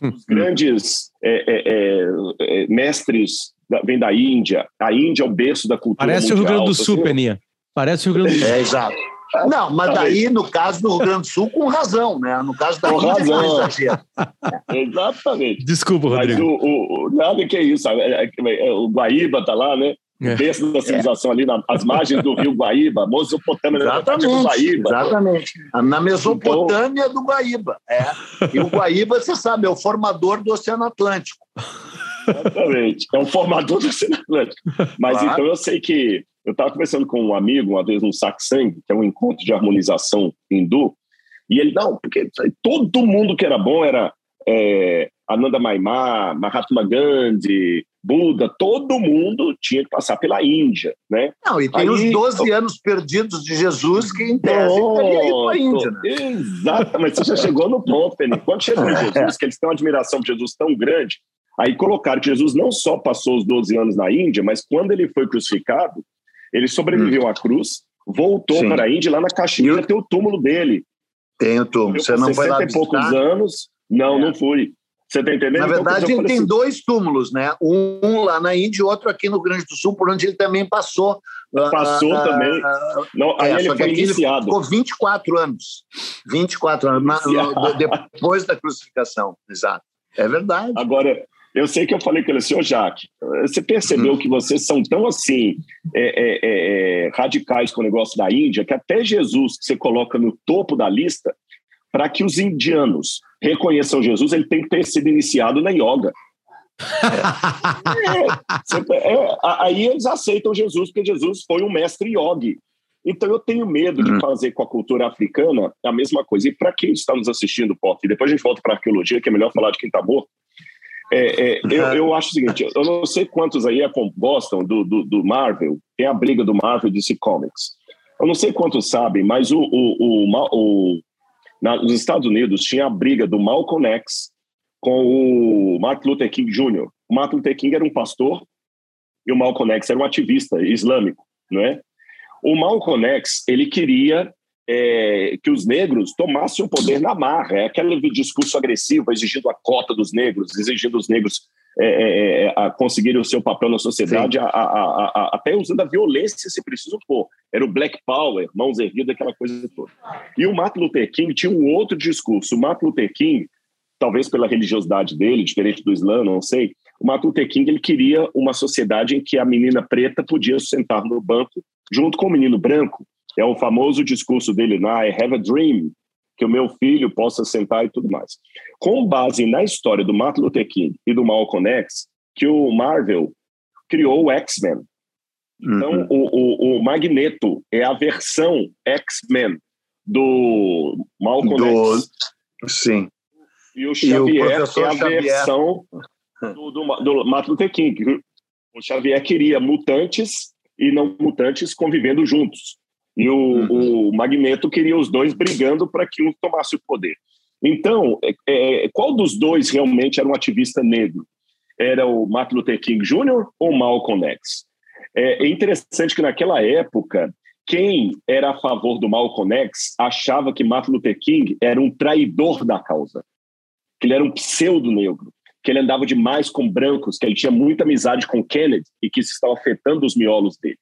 Os grandes é, é, é, mestres vem da Índia. A Índia é o berço da cultura Parece mundial. o Rio Grande do Sul, Peninha. Parece o Rio Grande do Sul. É, exato. Não, mas daí, no caso do Rio Grande do Sul, com razão, né? No caso da com Índia, razão. exagero. Exatamente. Desculpa, Rodrigo. Mas o, o, nada que é isso? É, é, é, o Guaíba tá lá, né? É. Berço da civilização ali nas margens do rio Guaíba, Mesopotâmia exatamente, do Guaíba. Exatamente. Na Mesopotâmia então... do Guaíba. É. E o Guaíba, você sabe, é o formador do Oceano Atlântico. Exatamente. É um formador do Oceano Atlântico. Mas claro. então eu sei que eu estava conversando com um amigo uma vez no Satsang, que é um encontro de harmonização hindu, e ele, não, porque todo mundo que era bom era é, Ananda Maimá, Mahatma Gandhi, Buda, todo mundo tinha que passar pela Índia, né? Não, e tem Aí, os 12 anos perdidos de Jesus que, em tese, teria ido para a Índia, né? Exatamente, você já chegou no ponto. Quando chegou em Jesus, que eles têm uma admiração por Jesus tão grande, aí colocaram que Jesus não só passou os 12 anos na Índia, mas quando ele foi crucificado, ele sobreviveu hum. à cruz, voltou Sim. para a Índia, lá na Caxemira tem o túmulo dele. Tem o túmulo, você não foi lá e poucos anos, não, é. não fui. Você está entendendo? Na então, verdade, então, ele tem assim, dois túmulos, né? Um lá na Índia e outro aqui no Rio Grande do Sul, por onde ele também passou. Passou uh, também. Uh, não, aí é, ele foi iniciado. Ele ficou 24 anos. 24 anos, depois da crucificação. Exato. É verdade. Agora, eu sei que eu falei com ele, senhor Jaque, você percebeu uhum. que vocês são tão assim é, é, é, é, radicais com o negócio da Índia que até Jesus, que você coloca no topo da lista, para que os indianos reconheçam Jesus, ele tem que ter sido iniciado na yoga. É, é, aí eles aceitam Jesus, porque Jesus foi um mestre yogi. Então eu tenho medo de uhum. fazer com a cultura africana a mesma coisa. E para quem está nos assistindo, Pop, e depois a gente volta para a arqueologia, que é melhor falar de quem está morto. É, é, eu, eu, acho o seguinte: eu não sei quantos aí gostam do, do, do Marvel, tem a briga do Marvel DC Comics. Eu não sei quantos sabem, mas o, o, o, o na, nos Estados Unidos tinha a briga do Malcolm X com o Martin Luther King Jr. O Martin Luther King era um pastor e o Malcolm X era um ativista islâmico, não é? O Malcolm X ele queria é, que os negros tomassem o poder na marra, é aquele discurso agressivo exigindo a cota dos negros, exigindo os negros é, é, é a conseguirem o seu papel na sociedade, a, a, a, até usando a violência se preciso for. Era o Black Power, mãos erguidas, aquela coisa toda. E o Martin Luther King tinha um outro discurso. O Martin Luther King, talvez pela religiosidade dele, diferente do Islã, não sei, o Martin Luther King ele queria uma sociedade em que a menina preta podia sentar no banco junto com o menino branco é o famoso discurso dele, na I have a dream, que o meu filho possa sentar e tudo mais. Com base na história do Martin Luther King e do Malcolm X, que o Marvel criou o X-Men. Então, uhum. o, o, o, Magneto é a versão X-Men do Malcolm do... X. Sim. E o Xavier e o é a Xavier. versão do, do, do Martin Luther King. O Xavier queria mutantes e não mutantes convivendo juntos. E o, uhum. o Magneto queria os dois brigando para que um tomasse o poder. Então, é, é, qual dos dois realmente era um ativista negro? Era o Martin Luther King Jr. ou Malcolm X? É, é interessante que naquela época, quem era a favor do Malcolm X achava que Martin Luther King era um traidor da causa, que ele era um pseudo-negro, que ele andava demais com brancos, que ele tinha muita amizade com Kennedy e que isso estava afetando os miolos dele.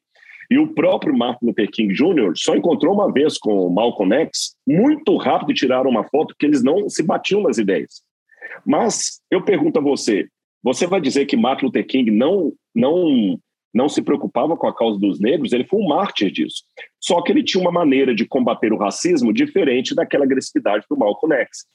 E o próprio Martin Luther King Jr. só encontrou uma vez com o Malcolm X, muito rápido tiraram uma foto que eles não se batiam nas ideias. Mas eu pergunto a você, você vai dizer que Martin Luther King não não não se preocupava com a causa dos negros, ele foi um mártir disso. Só que ele tinha uma maneira de combater o racismo diferente daquela agressividade do Malcolm X.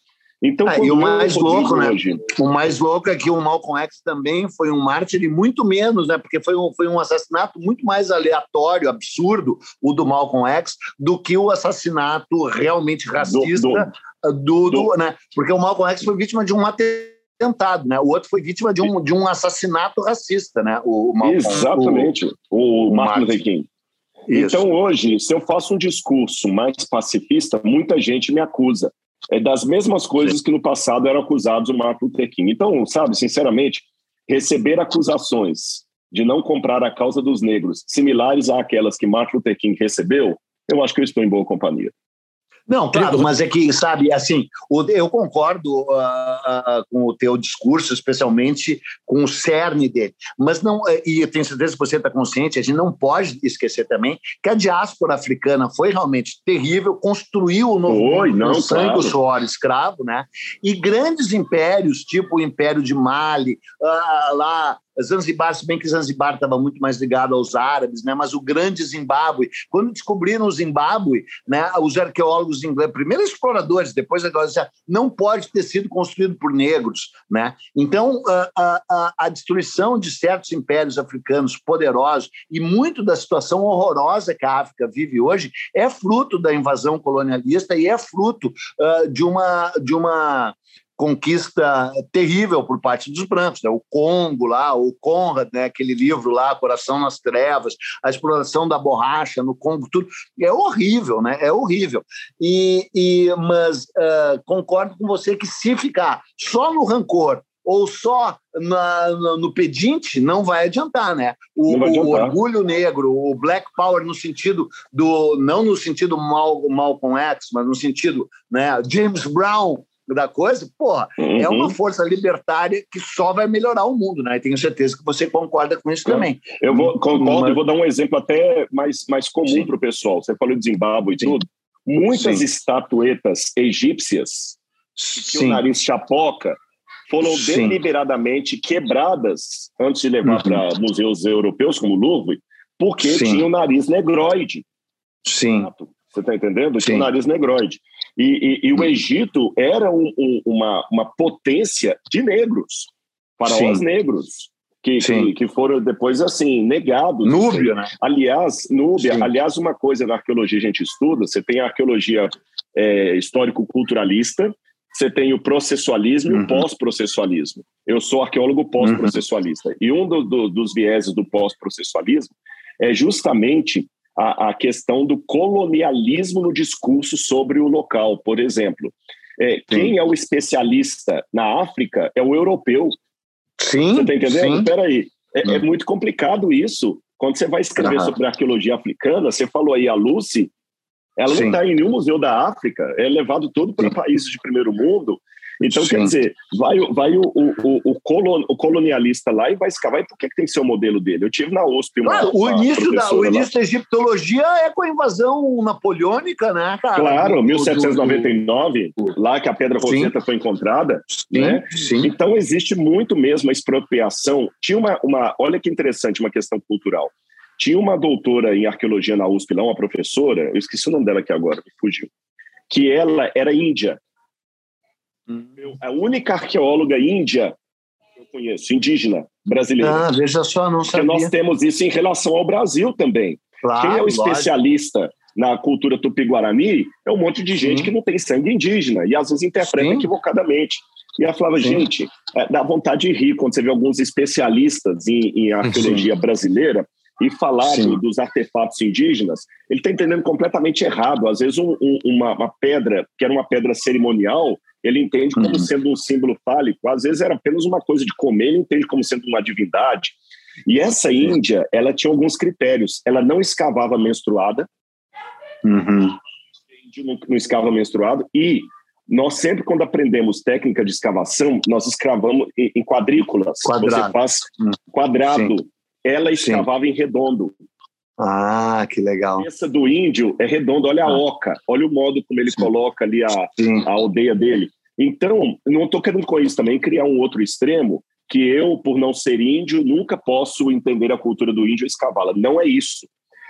Então, ah, e o mais louco, né? O mais louco é que o Malcolm X também foi um mártir e muito menos, né? Porque foi um, foi um assassinato muito mais aleatório, absurdo, o do Malcolm X, do que o assassinato realmente racista do, do, do, do né? Porque o Malcolm X foi vítima de um atentado, né? O outro foi vítima de um, de um assassinato racista, né? O, Malcolm, Exatamente. O, o Martin Luther King. Então, hoje, se eu faço um discurso mais pacifista, muita gente me acusa das mesmas coisas que no passado eram acusados o Martin Luther King. Então, sabe, sinceramente, receber acusações de não comprar a causa dos negros similares àquelas que Martin Luther King recebeu, eu acho que eu estou em boa companhia. Não, claro, mas é que, sabe, assim, eu concordo uh, uh, com o teu discurso, especialmente com o cerne dele, mas não, eh, e eu tenho certeza que você está consciente, a gente não pode esquecer também que a diáspora africana foi realmente terrível, construiu o novo Oi, mundo não, sangue, claro. o suor escravo, né? E grandes impérios, tipo o Império de Mali, uh, lá Zanzibar, se bem que Zanzibar estava muito mais ligado aos árabes, né? mas o grande Zimbábue, quando descobriram o Zimbábue, né, os arqueólogos ingleses, primeiro exploradores, depois agora não pode ter sido construído por negros. Né? Então, a, a, a destruição de certos impérios africanos poderosos e muito da situação horrorosa que a África vive hoje é fruto da invasão colonialista e é fruto uh, de uma de uma conquista terrível por parte dos brancos, né? o Congo lá, o Conrad, né? aquele livro lá, Coração nas Trevas, a exploração da borracha no Congo, tudo é horrível, né? É horrível. E, e mas uh, concordo com você que se ficar só no rancor ou só na, no, no pedinte, não vai adiantar, né? O, adiantar. o, orgulho negro, o black power no sentido do não no sentido mal Malcolm X, mas no sentido, né? James Brown da coisa, porra, uhum. é uma força libertária que só vai melhorar o mundo, né? E tenho certeza que você concorda com isso também. Eu vou, concordo e vou dar um exemplo até mais, mais comum para o pessoal. Você falou de Zimbábue e Sim. tudo. Muitas Sim. estatuetas egípcias que o nariz chapoca foram Sim. deliberadamente quebradas antes de levar uhum. para museus europeus como o Louvre, porque tinha o nariz negroide. Sim. Você está entendendo? Tinha o nariz negroide. E, e, e o Egito era um, um, uma, uma potência de negros, faraós Sim. negros. Que, que, que, foram depois assim negados. Núbia, né? Aliás, Núbia, Sim. aliás, uma coisa na arqueologia a gente estuda, você tem a arqueologia é, histórico-culturalista, você tem o processualismo uhum. e o uhum. pós-processualismo. Eu sou arqueólogo pós-processualista. Uhum. E um do, do, dos vieses do pós-processualismo é justamente a, a questão do colonialismo no discurso sobre o local. Por exemplo, é, quem é o especialista na África é o europeu. Sim. Você está entendendo? Espera aí. É, é, hum. muito complicado isso. Quando você vai escrever uhum. sobre a arqueologia africana, você falou aí a Lucy, ela Sim. não está em nenhum museu da África, é levado todo para países de primeiro mundo então, Sim. quer dizer, vai, vai o, o, o, colon, o, colonialista lá e vai escavar. E por que, que tem que ser o modelo dele? Eu tive na USP uma. Claro, o, início da, o início da egiptologia é com a invasão napoleônica, né, cara? Claro, do, 1799, do, lá que a Pedra Roseta foi encontrada. Sim, né? sim. Então, existe muito mesmo a expropriação. Tinha uma, uma. Olha que interessante, uma questão cultural. Tinha uma doutora em arqueologia na USP, lá, uma professora, eu esqueci o nome dela aqui agora, me fugiu, que ela era índia Hum. A única arqueóloga índia que eu conheço, indígena, brasileira. Ah, veja só, não sabia. Porque nós temos isso em relação ao Brasil também. Claro, Quem é o especialista lógico. na cultura tupi-guarani é um monte de gente Sim. que não tem sangue indígena e às vezes interpreta Sim. equivocadamente. E ela falava, Sim. gente, é, dá vontade de rir quando você vê alguns especialistas em, em arqueologia brasileira e falarem dos artefatos indígenas, ele está entendendo completamente errado. Às vezes, um, um, uma, uma, pedra, que era uma pedra cerimonial, ele entende como uhum. sendo um símbolo fálico. Às vezes era apenas uma coisa de comer, ele entende como sendo uma divindade. E essa Índia, ela tinha alguns critérios. Ela não escavava menstruada. Uhum. Não, não escava menstruado. E nós sempre, quando aprendemos técnica de escavação, nós escravamos em, em quadrículas. Quadrado. Você faz hum. quadrado. Sim. Ela escavava Sim. em redondo. Ah, que legal. A cabeça do índio é redonda, olha a ah. oca, olha o modo como ele Sim. coloca ali a, a aldeia dele. Então, não estou querendo com isso também criar um outro extremo, que eu, por não ser índio, nunca posso entender a cultura do índio e escavá-la. Não é isso.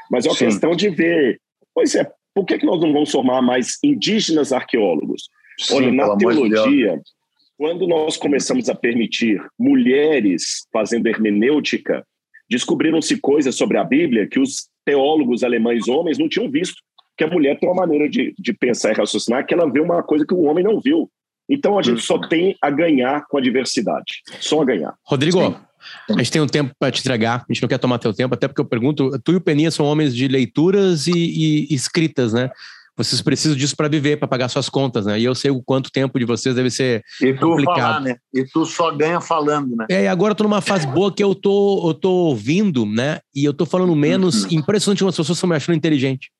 Mas é uma Sim. questão de ver, pois é, por que, que nós não vamos formar mais indígenas arqueólogos? Sim, Olha, na teologia, quando nós começamos a permitir mulheres fazendo hermenêutica, descobriram-se coisas sobre a Bíblia que os teólogos alemães homens não tinham visto. Que a mulher tem uma maneira de, de pensar e raciocinar que ela vê uma coisa que o homem não viu. Então a gente só uhum. tem a ganhar com a diversidade. Só a ganhar. Rodrigo, Sim. a gente tem um tempo para te entregar, a gente não quer tomar teu tempo, até porque eu pergunto: tu e o Peninha são homens de leituras e, e escritas, né? Vocês precisam disso para viver, para pagar suas contas, né? E eu sei o quanto tempo de vocês deve ser e tu complicado. Falar, né? E tu só ganha falando, né? É, e agora eu tô numa fase boa que eu tô, eu tô ouvindo, né? E eu tô falando menos. Uhum. Impressionante como as pessoas estão me achando inteligente.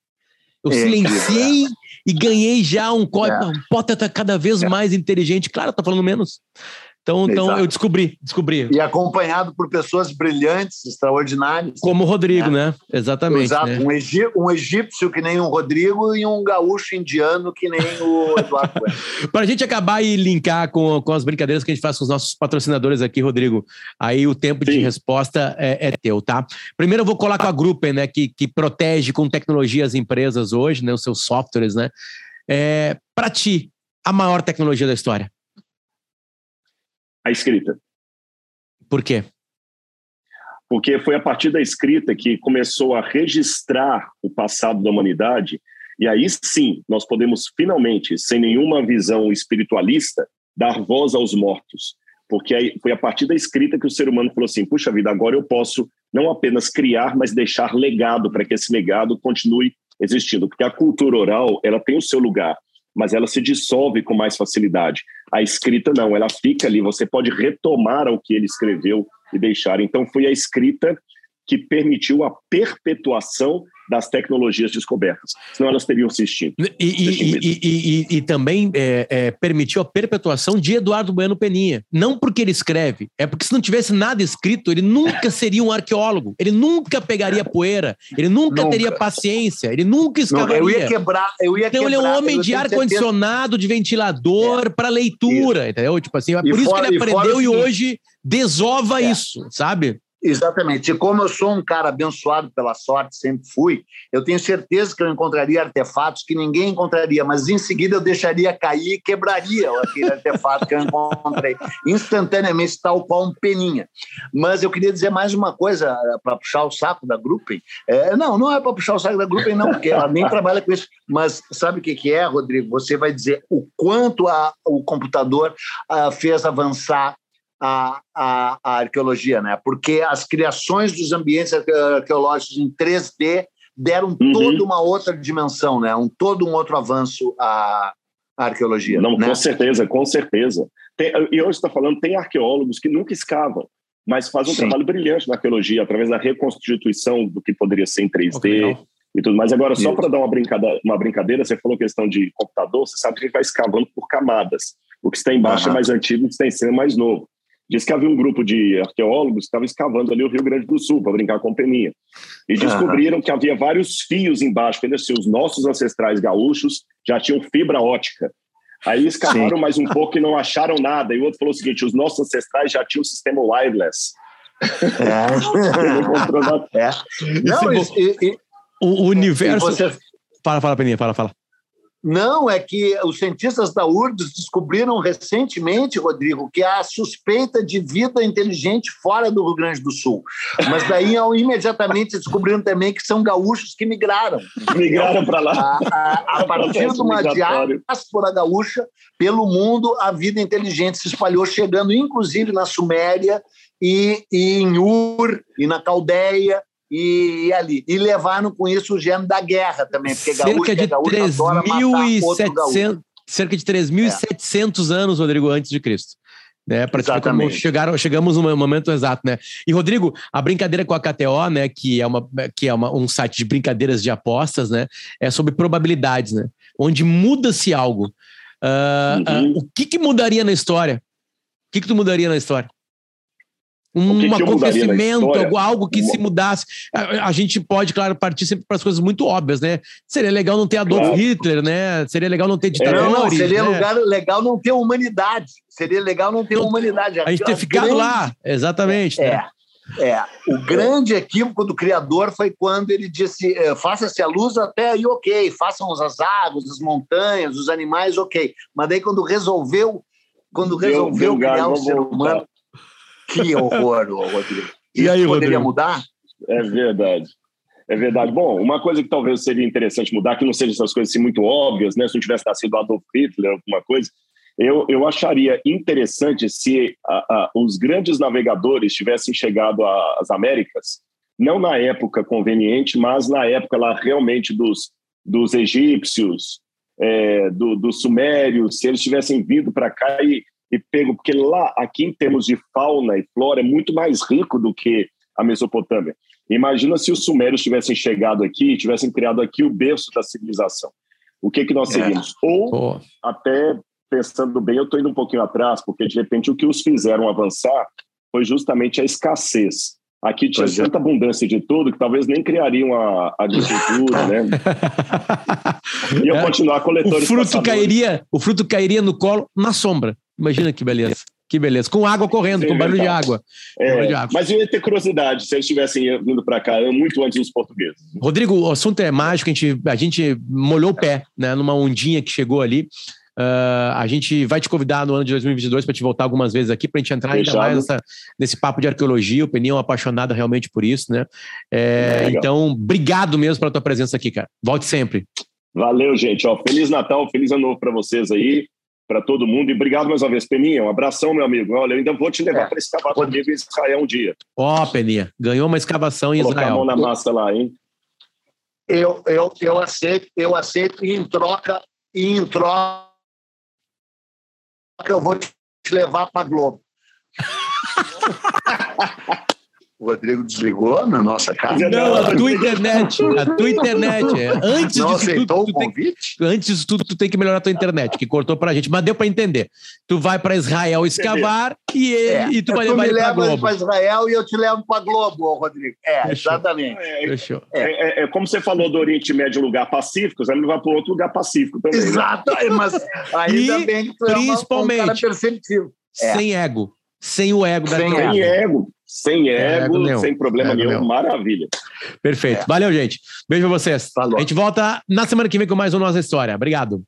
Eu é, silenciei é. e ganhei já um código. É. Um cada vez é. mais inteligente. Claro, tá falando menos. Então, então eu descobri, descobri. E acompanhado por pessoas brilhantes, extraordinárias. Como o Rodrigo, né? né? Exatamente. Exato. Né? Um, egí um, egípcio que nem o Rodrigo e um gaúcho indiano que nem o Eduardo Para a gente acabar e linkar com, com as brincadeiras que a gente faz com os nossos patrocinadores aqui, Rodrigo, aí o tempo Sim. de resposta é, é, teu, tá? Primeiro eu vou colar com a Gruppen, né? Que, que protege com tecnologia as empresas hoje, né? Os seus softwares, né? É, Para ti, a maior tecnologia da história a escrita. Por quê? Porque foi a partir da escrita que começou a registrar o passado da humanidade, e aí sim nós podemos finalmente, sem nenhuma visão espiritualista, dar voz aos mortos. Porque foi a partir da escrita que o ser humano falou assim: puxa vida, agora eu posso não apenas criar, mas deixar legado para que esse legado continue existindo. Porque a cultura oral ela tem o seu lugar mas ela se dissolve com mais facilidade. A escrita não, ela fica ali, você pode retomar o que ele escreveu e deixar. Então foi a escrita que permitiu a perpetuação das tecnologias descobertas, senão elas teriam se extinto. E, e, e, e também é, é, permitiu a perpetuação de Eduardo Bueno Peninha. Não porque ele escreve, é porque se não tivesse nada escrito, ele nunca seria um arqueólogo, ele nunca pegaria poeira, ele nunca, nunca. teria paciência, ele nunca escavaria. eu ia quebrar, eu ia então quebrar, ele é um homem de ar-condicionado, de ventilador, é. para leitura, isso. entendeu? Tipo assim, é por isso fora, que ele aprendeu e, hoje desova é. isso, sabe? Exatamente. E como eu sou um cara abençoado pela sorte, sempre fui, eu tenho certeza que eu encontraria artefatos que ninguém encontraria, mas em seguida eu deixaria cair e quebraria aquele artefato que eu encontrei instantaneamente, tal qual um peninha. Mas eu queria dizer mais uma coisa eh, para puxar o saco da Gruppen. É, não, não é para puxar o saco da Gruppen, não, porque ela nem trabalha com isso. Mas sabe o que, que é, Rodrigo? Você vai dizer o quanto a, o computador a, fez avançar a, a, a, arqueologia, né? Porque as criações dos ambientes arqueológicos em 3D deram uhum. toda uma outra dimensão, né? Um todo um outro avanço à, à arqueologia. Não, né? com certeza, com certeza. Tem, e hoje está falando tem arqueólogos que nunca escavam, mas fazem um Sim. trabalho brilhante na arqueologia através da reconstituição do que poderia ser em 3D. Okay, e tudo mais. Agora, só para dar uma brincadeira, uma brincadeira, você falou questão de computador, você sabe que a gente vai escavando por camadas. O que está embaixo uhum. é mais antigo, o que está em cima é mais novo. Diz que havia um grupo de arqueólogos que estavam escavando ali o Rio Grande do Sul para brincar com peninha. E descobriram uhum. que havia vários fios embaixo, que assim, os nossos ancestrais gaúchos já tinham fibra ótica. Aí escavaram Sim. mais um pouco e não acharam nada. E o outro falou o seguinte: os nossos ancestrais já tinham o sistema wireless. É. é. Não, e, e, o universo. Você... Fala, fala, Peninha, fala, fala. Não, é que os cientistas da URGS descobriram recentemente, Rodrigo, que há suspeita de vida inteligente fora do Rio Grande do Sul. Mas daí imediatamente descobriram também que são gaúchos que migraram. Migraram para lá. A, a, a partir de uma diáspora gaúcha, pelo mundo, a vida inteligente se espalhou, chegando inclusive na Suméria e, e em Ur e na Caldeia e, e, ali. E levaram com isso o gênero da guerra também, porque cerca gaúcho, de gaúcho 3.700 cerca de 3.700 é. anos, Rodrigo, antes de Cristo. Né, chegaram, chegamos no momento exato, né? E Rodrigo, a brincadeira com a KTO, né, que é uma que é uma, um site de brincadeiras de apostas, né, é sobre probabilidades, né? Onde muda-se algo. Uh, uhum. uh, o que, que mudaria na história? O que, que tu mudaria na história? Um que que acontecimento, algo que se mudasse. A, a, gente pode, claro, partir sempre para as coisas muito óbvias, né? Seria legal não ter Adolf claro. Hitler, né? Seria legal não ter ditadores. Não, seria né? lugar, legal não ter humanidade. Seria legal não ter humanidade. A gente ter ficado grande... lá, exatamente. É. Né? É, o grande equívoco do criador foi quando ele disse: eh, faça-se a luz até aí, ok, façam as águas, as montanhas, os animais, ok. Mas daí, quando resolveu, quando resolveu criar o ser humano, que horror, Rodrigo. E aí, poderia Rodrigo? mudar? É verdade. É verdade. Bom, uma coisa que talvez seria interessante mudar, que não sejam essas coisas assim muito óbvias, né? Se não tivesse nascido Adolf Hitler, alguma coisa, eu, eu acharia interessante se a, a, os grandes navegadores tivessem chegado às Américas, não na época conveniente, mas na época lá realmente dos, dos egípcios, é, do, dos sumérios, se eles tivessem vindo para cá e e pego, porque lá, aqui em termos de fauna e flora, é muito mais rico do que a Mesopotâmia. Imagina se os sumérios tivessem chegado aqui, tivessem criado aqui o berço da civilização. O que que nós seríamos? É. Ou, até pensando bem, eu estou indo um pouquinho atrás, porque de repente o que os fizeram avançar foi justamente a escassez. Aqui tinha pois é. tanta é. abundância de tudo que talvez nem criariam a, agricultura, né? e eu é. continuar coletores. O fruto cairia, o fruto cairia no colo na sombra. Imagina que beleza. Que beleza. Com água correndo, com barulho de água. É, barulho de água. Mas eu ia ter curiosidade se eles tivessem vindo para cá muito antes dos portugueses. Rodrigo, o assunto é mágico. A gente, a gente molhou o pé né, numa ondinha que chegou ali. Uh, a gente vai te convidar no ano de 2022 para te voltar algumas vezes aqui para a gente entrar Fechado. ainda mais nessa, nesse papo de arqueologia. O Peninha é um apaixonado realmente por isso, né? É, então, obrigado mesmo pela tua presença aqui, cara. Volte sempre. Valeu, gente. Ó, feliz Natal, feliz ano novo para vocês aí, para todo mundo. E obrigado mais uma vez, Peninha. Um abração, meu amigo. Olha, eu ainda vou te levar é. para escavar comigo em Israel um dia. Ó, oh, Peninha, ganhou uma escavação em Colocar Israel. Colocar a mão na massa lá, hein? Eu, eu, eu aceito, eu aceito e em troca, e em troca que eu vou te levar para Globo. O Rodrigo desligou na nossa casa. Não, a tua internet. A tua internet. É. Antes Não aceitou tudo, o convite? Tem, antes disso tudo, tu tem que melhorar a tua internet, que cortou pra gente. Mas deu pra entender. Tu vai pra Israel escavar e, é. e tu é, vai levar ele pra Globo. pra Israel e eu te levo pra Globo, Rodrigo. É, Fechou. exatamente. É, Fechou. É. é, é, como você falou do Oriente Médio, lugar pacífico, você vai levar para outro lugar pacífico também. Né? Exato, né? mas ainda e, bem que tu principalmente, é uma, um cara perceptivo. Sem ego. Sem o ego da Sem ego. Sem ego, sem problema nenhum. Meu. Maravilha. Perfeito. É. Valeu, gente. Beijo pra vocês. Falou. A gente volta na semana que vem com mais um Nossa História. Obrigado.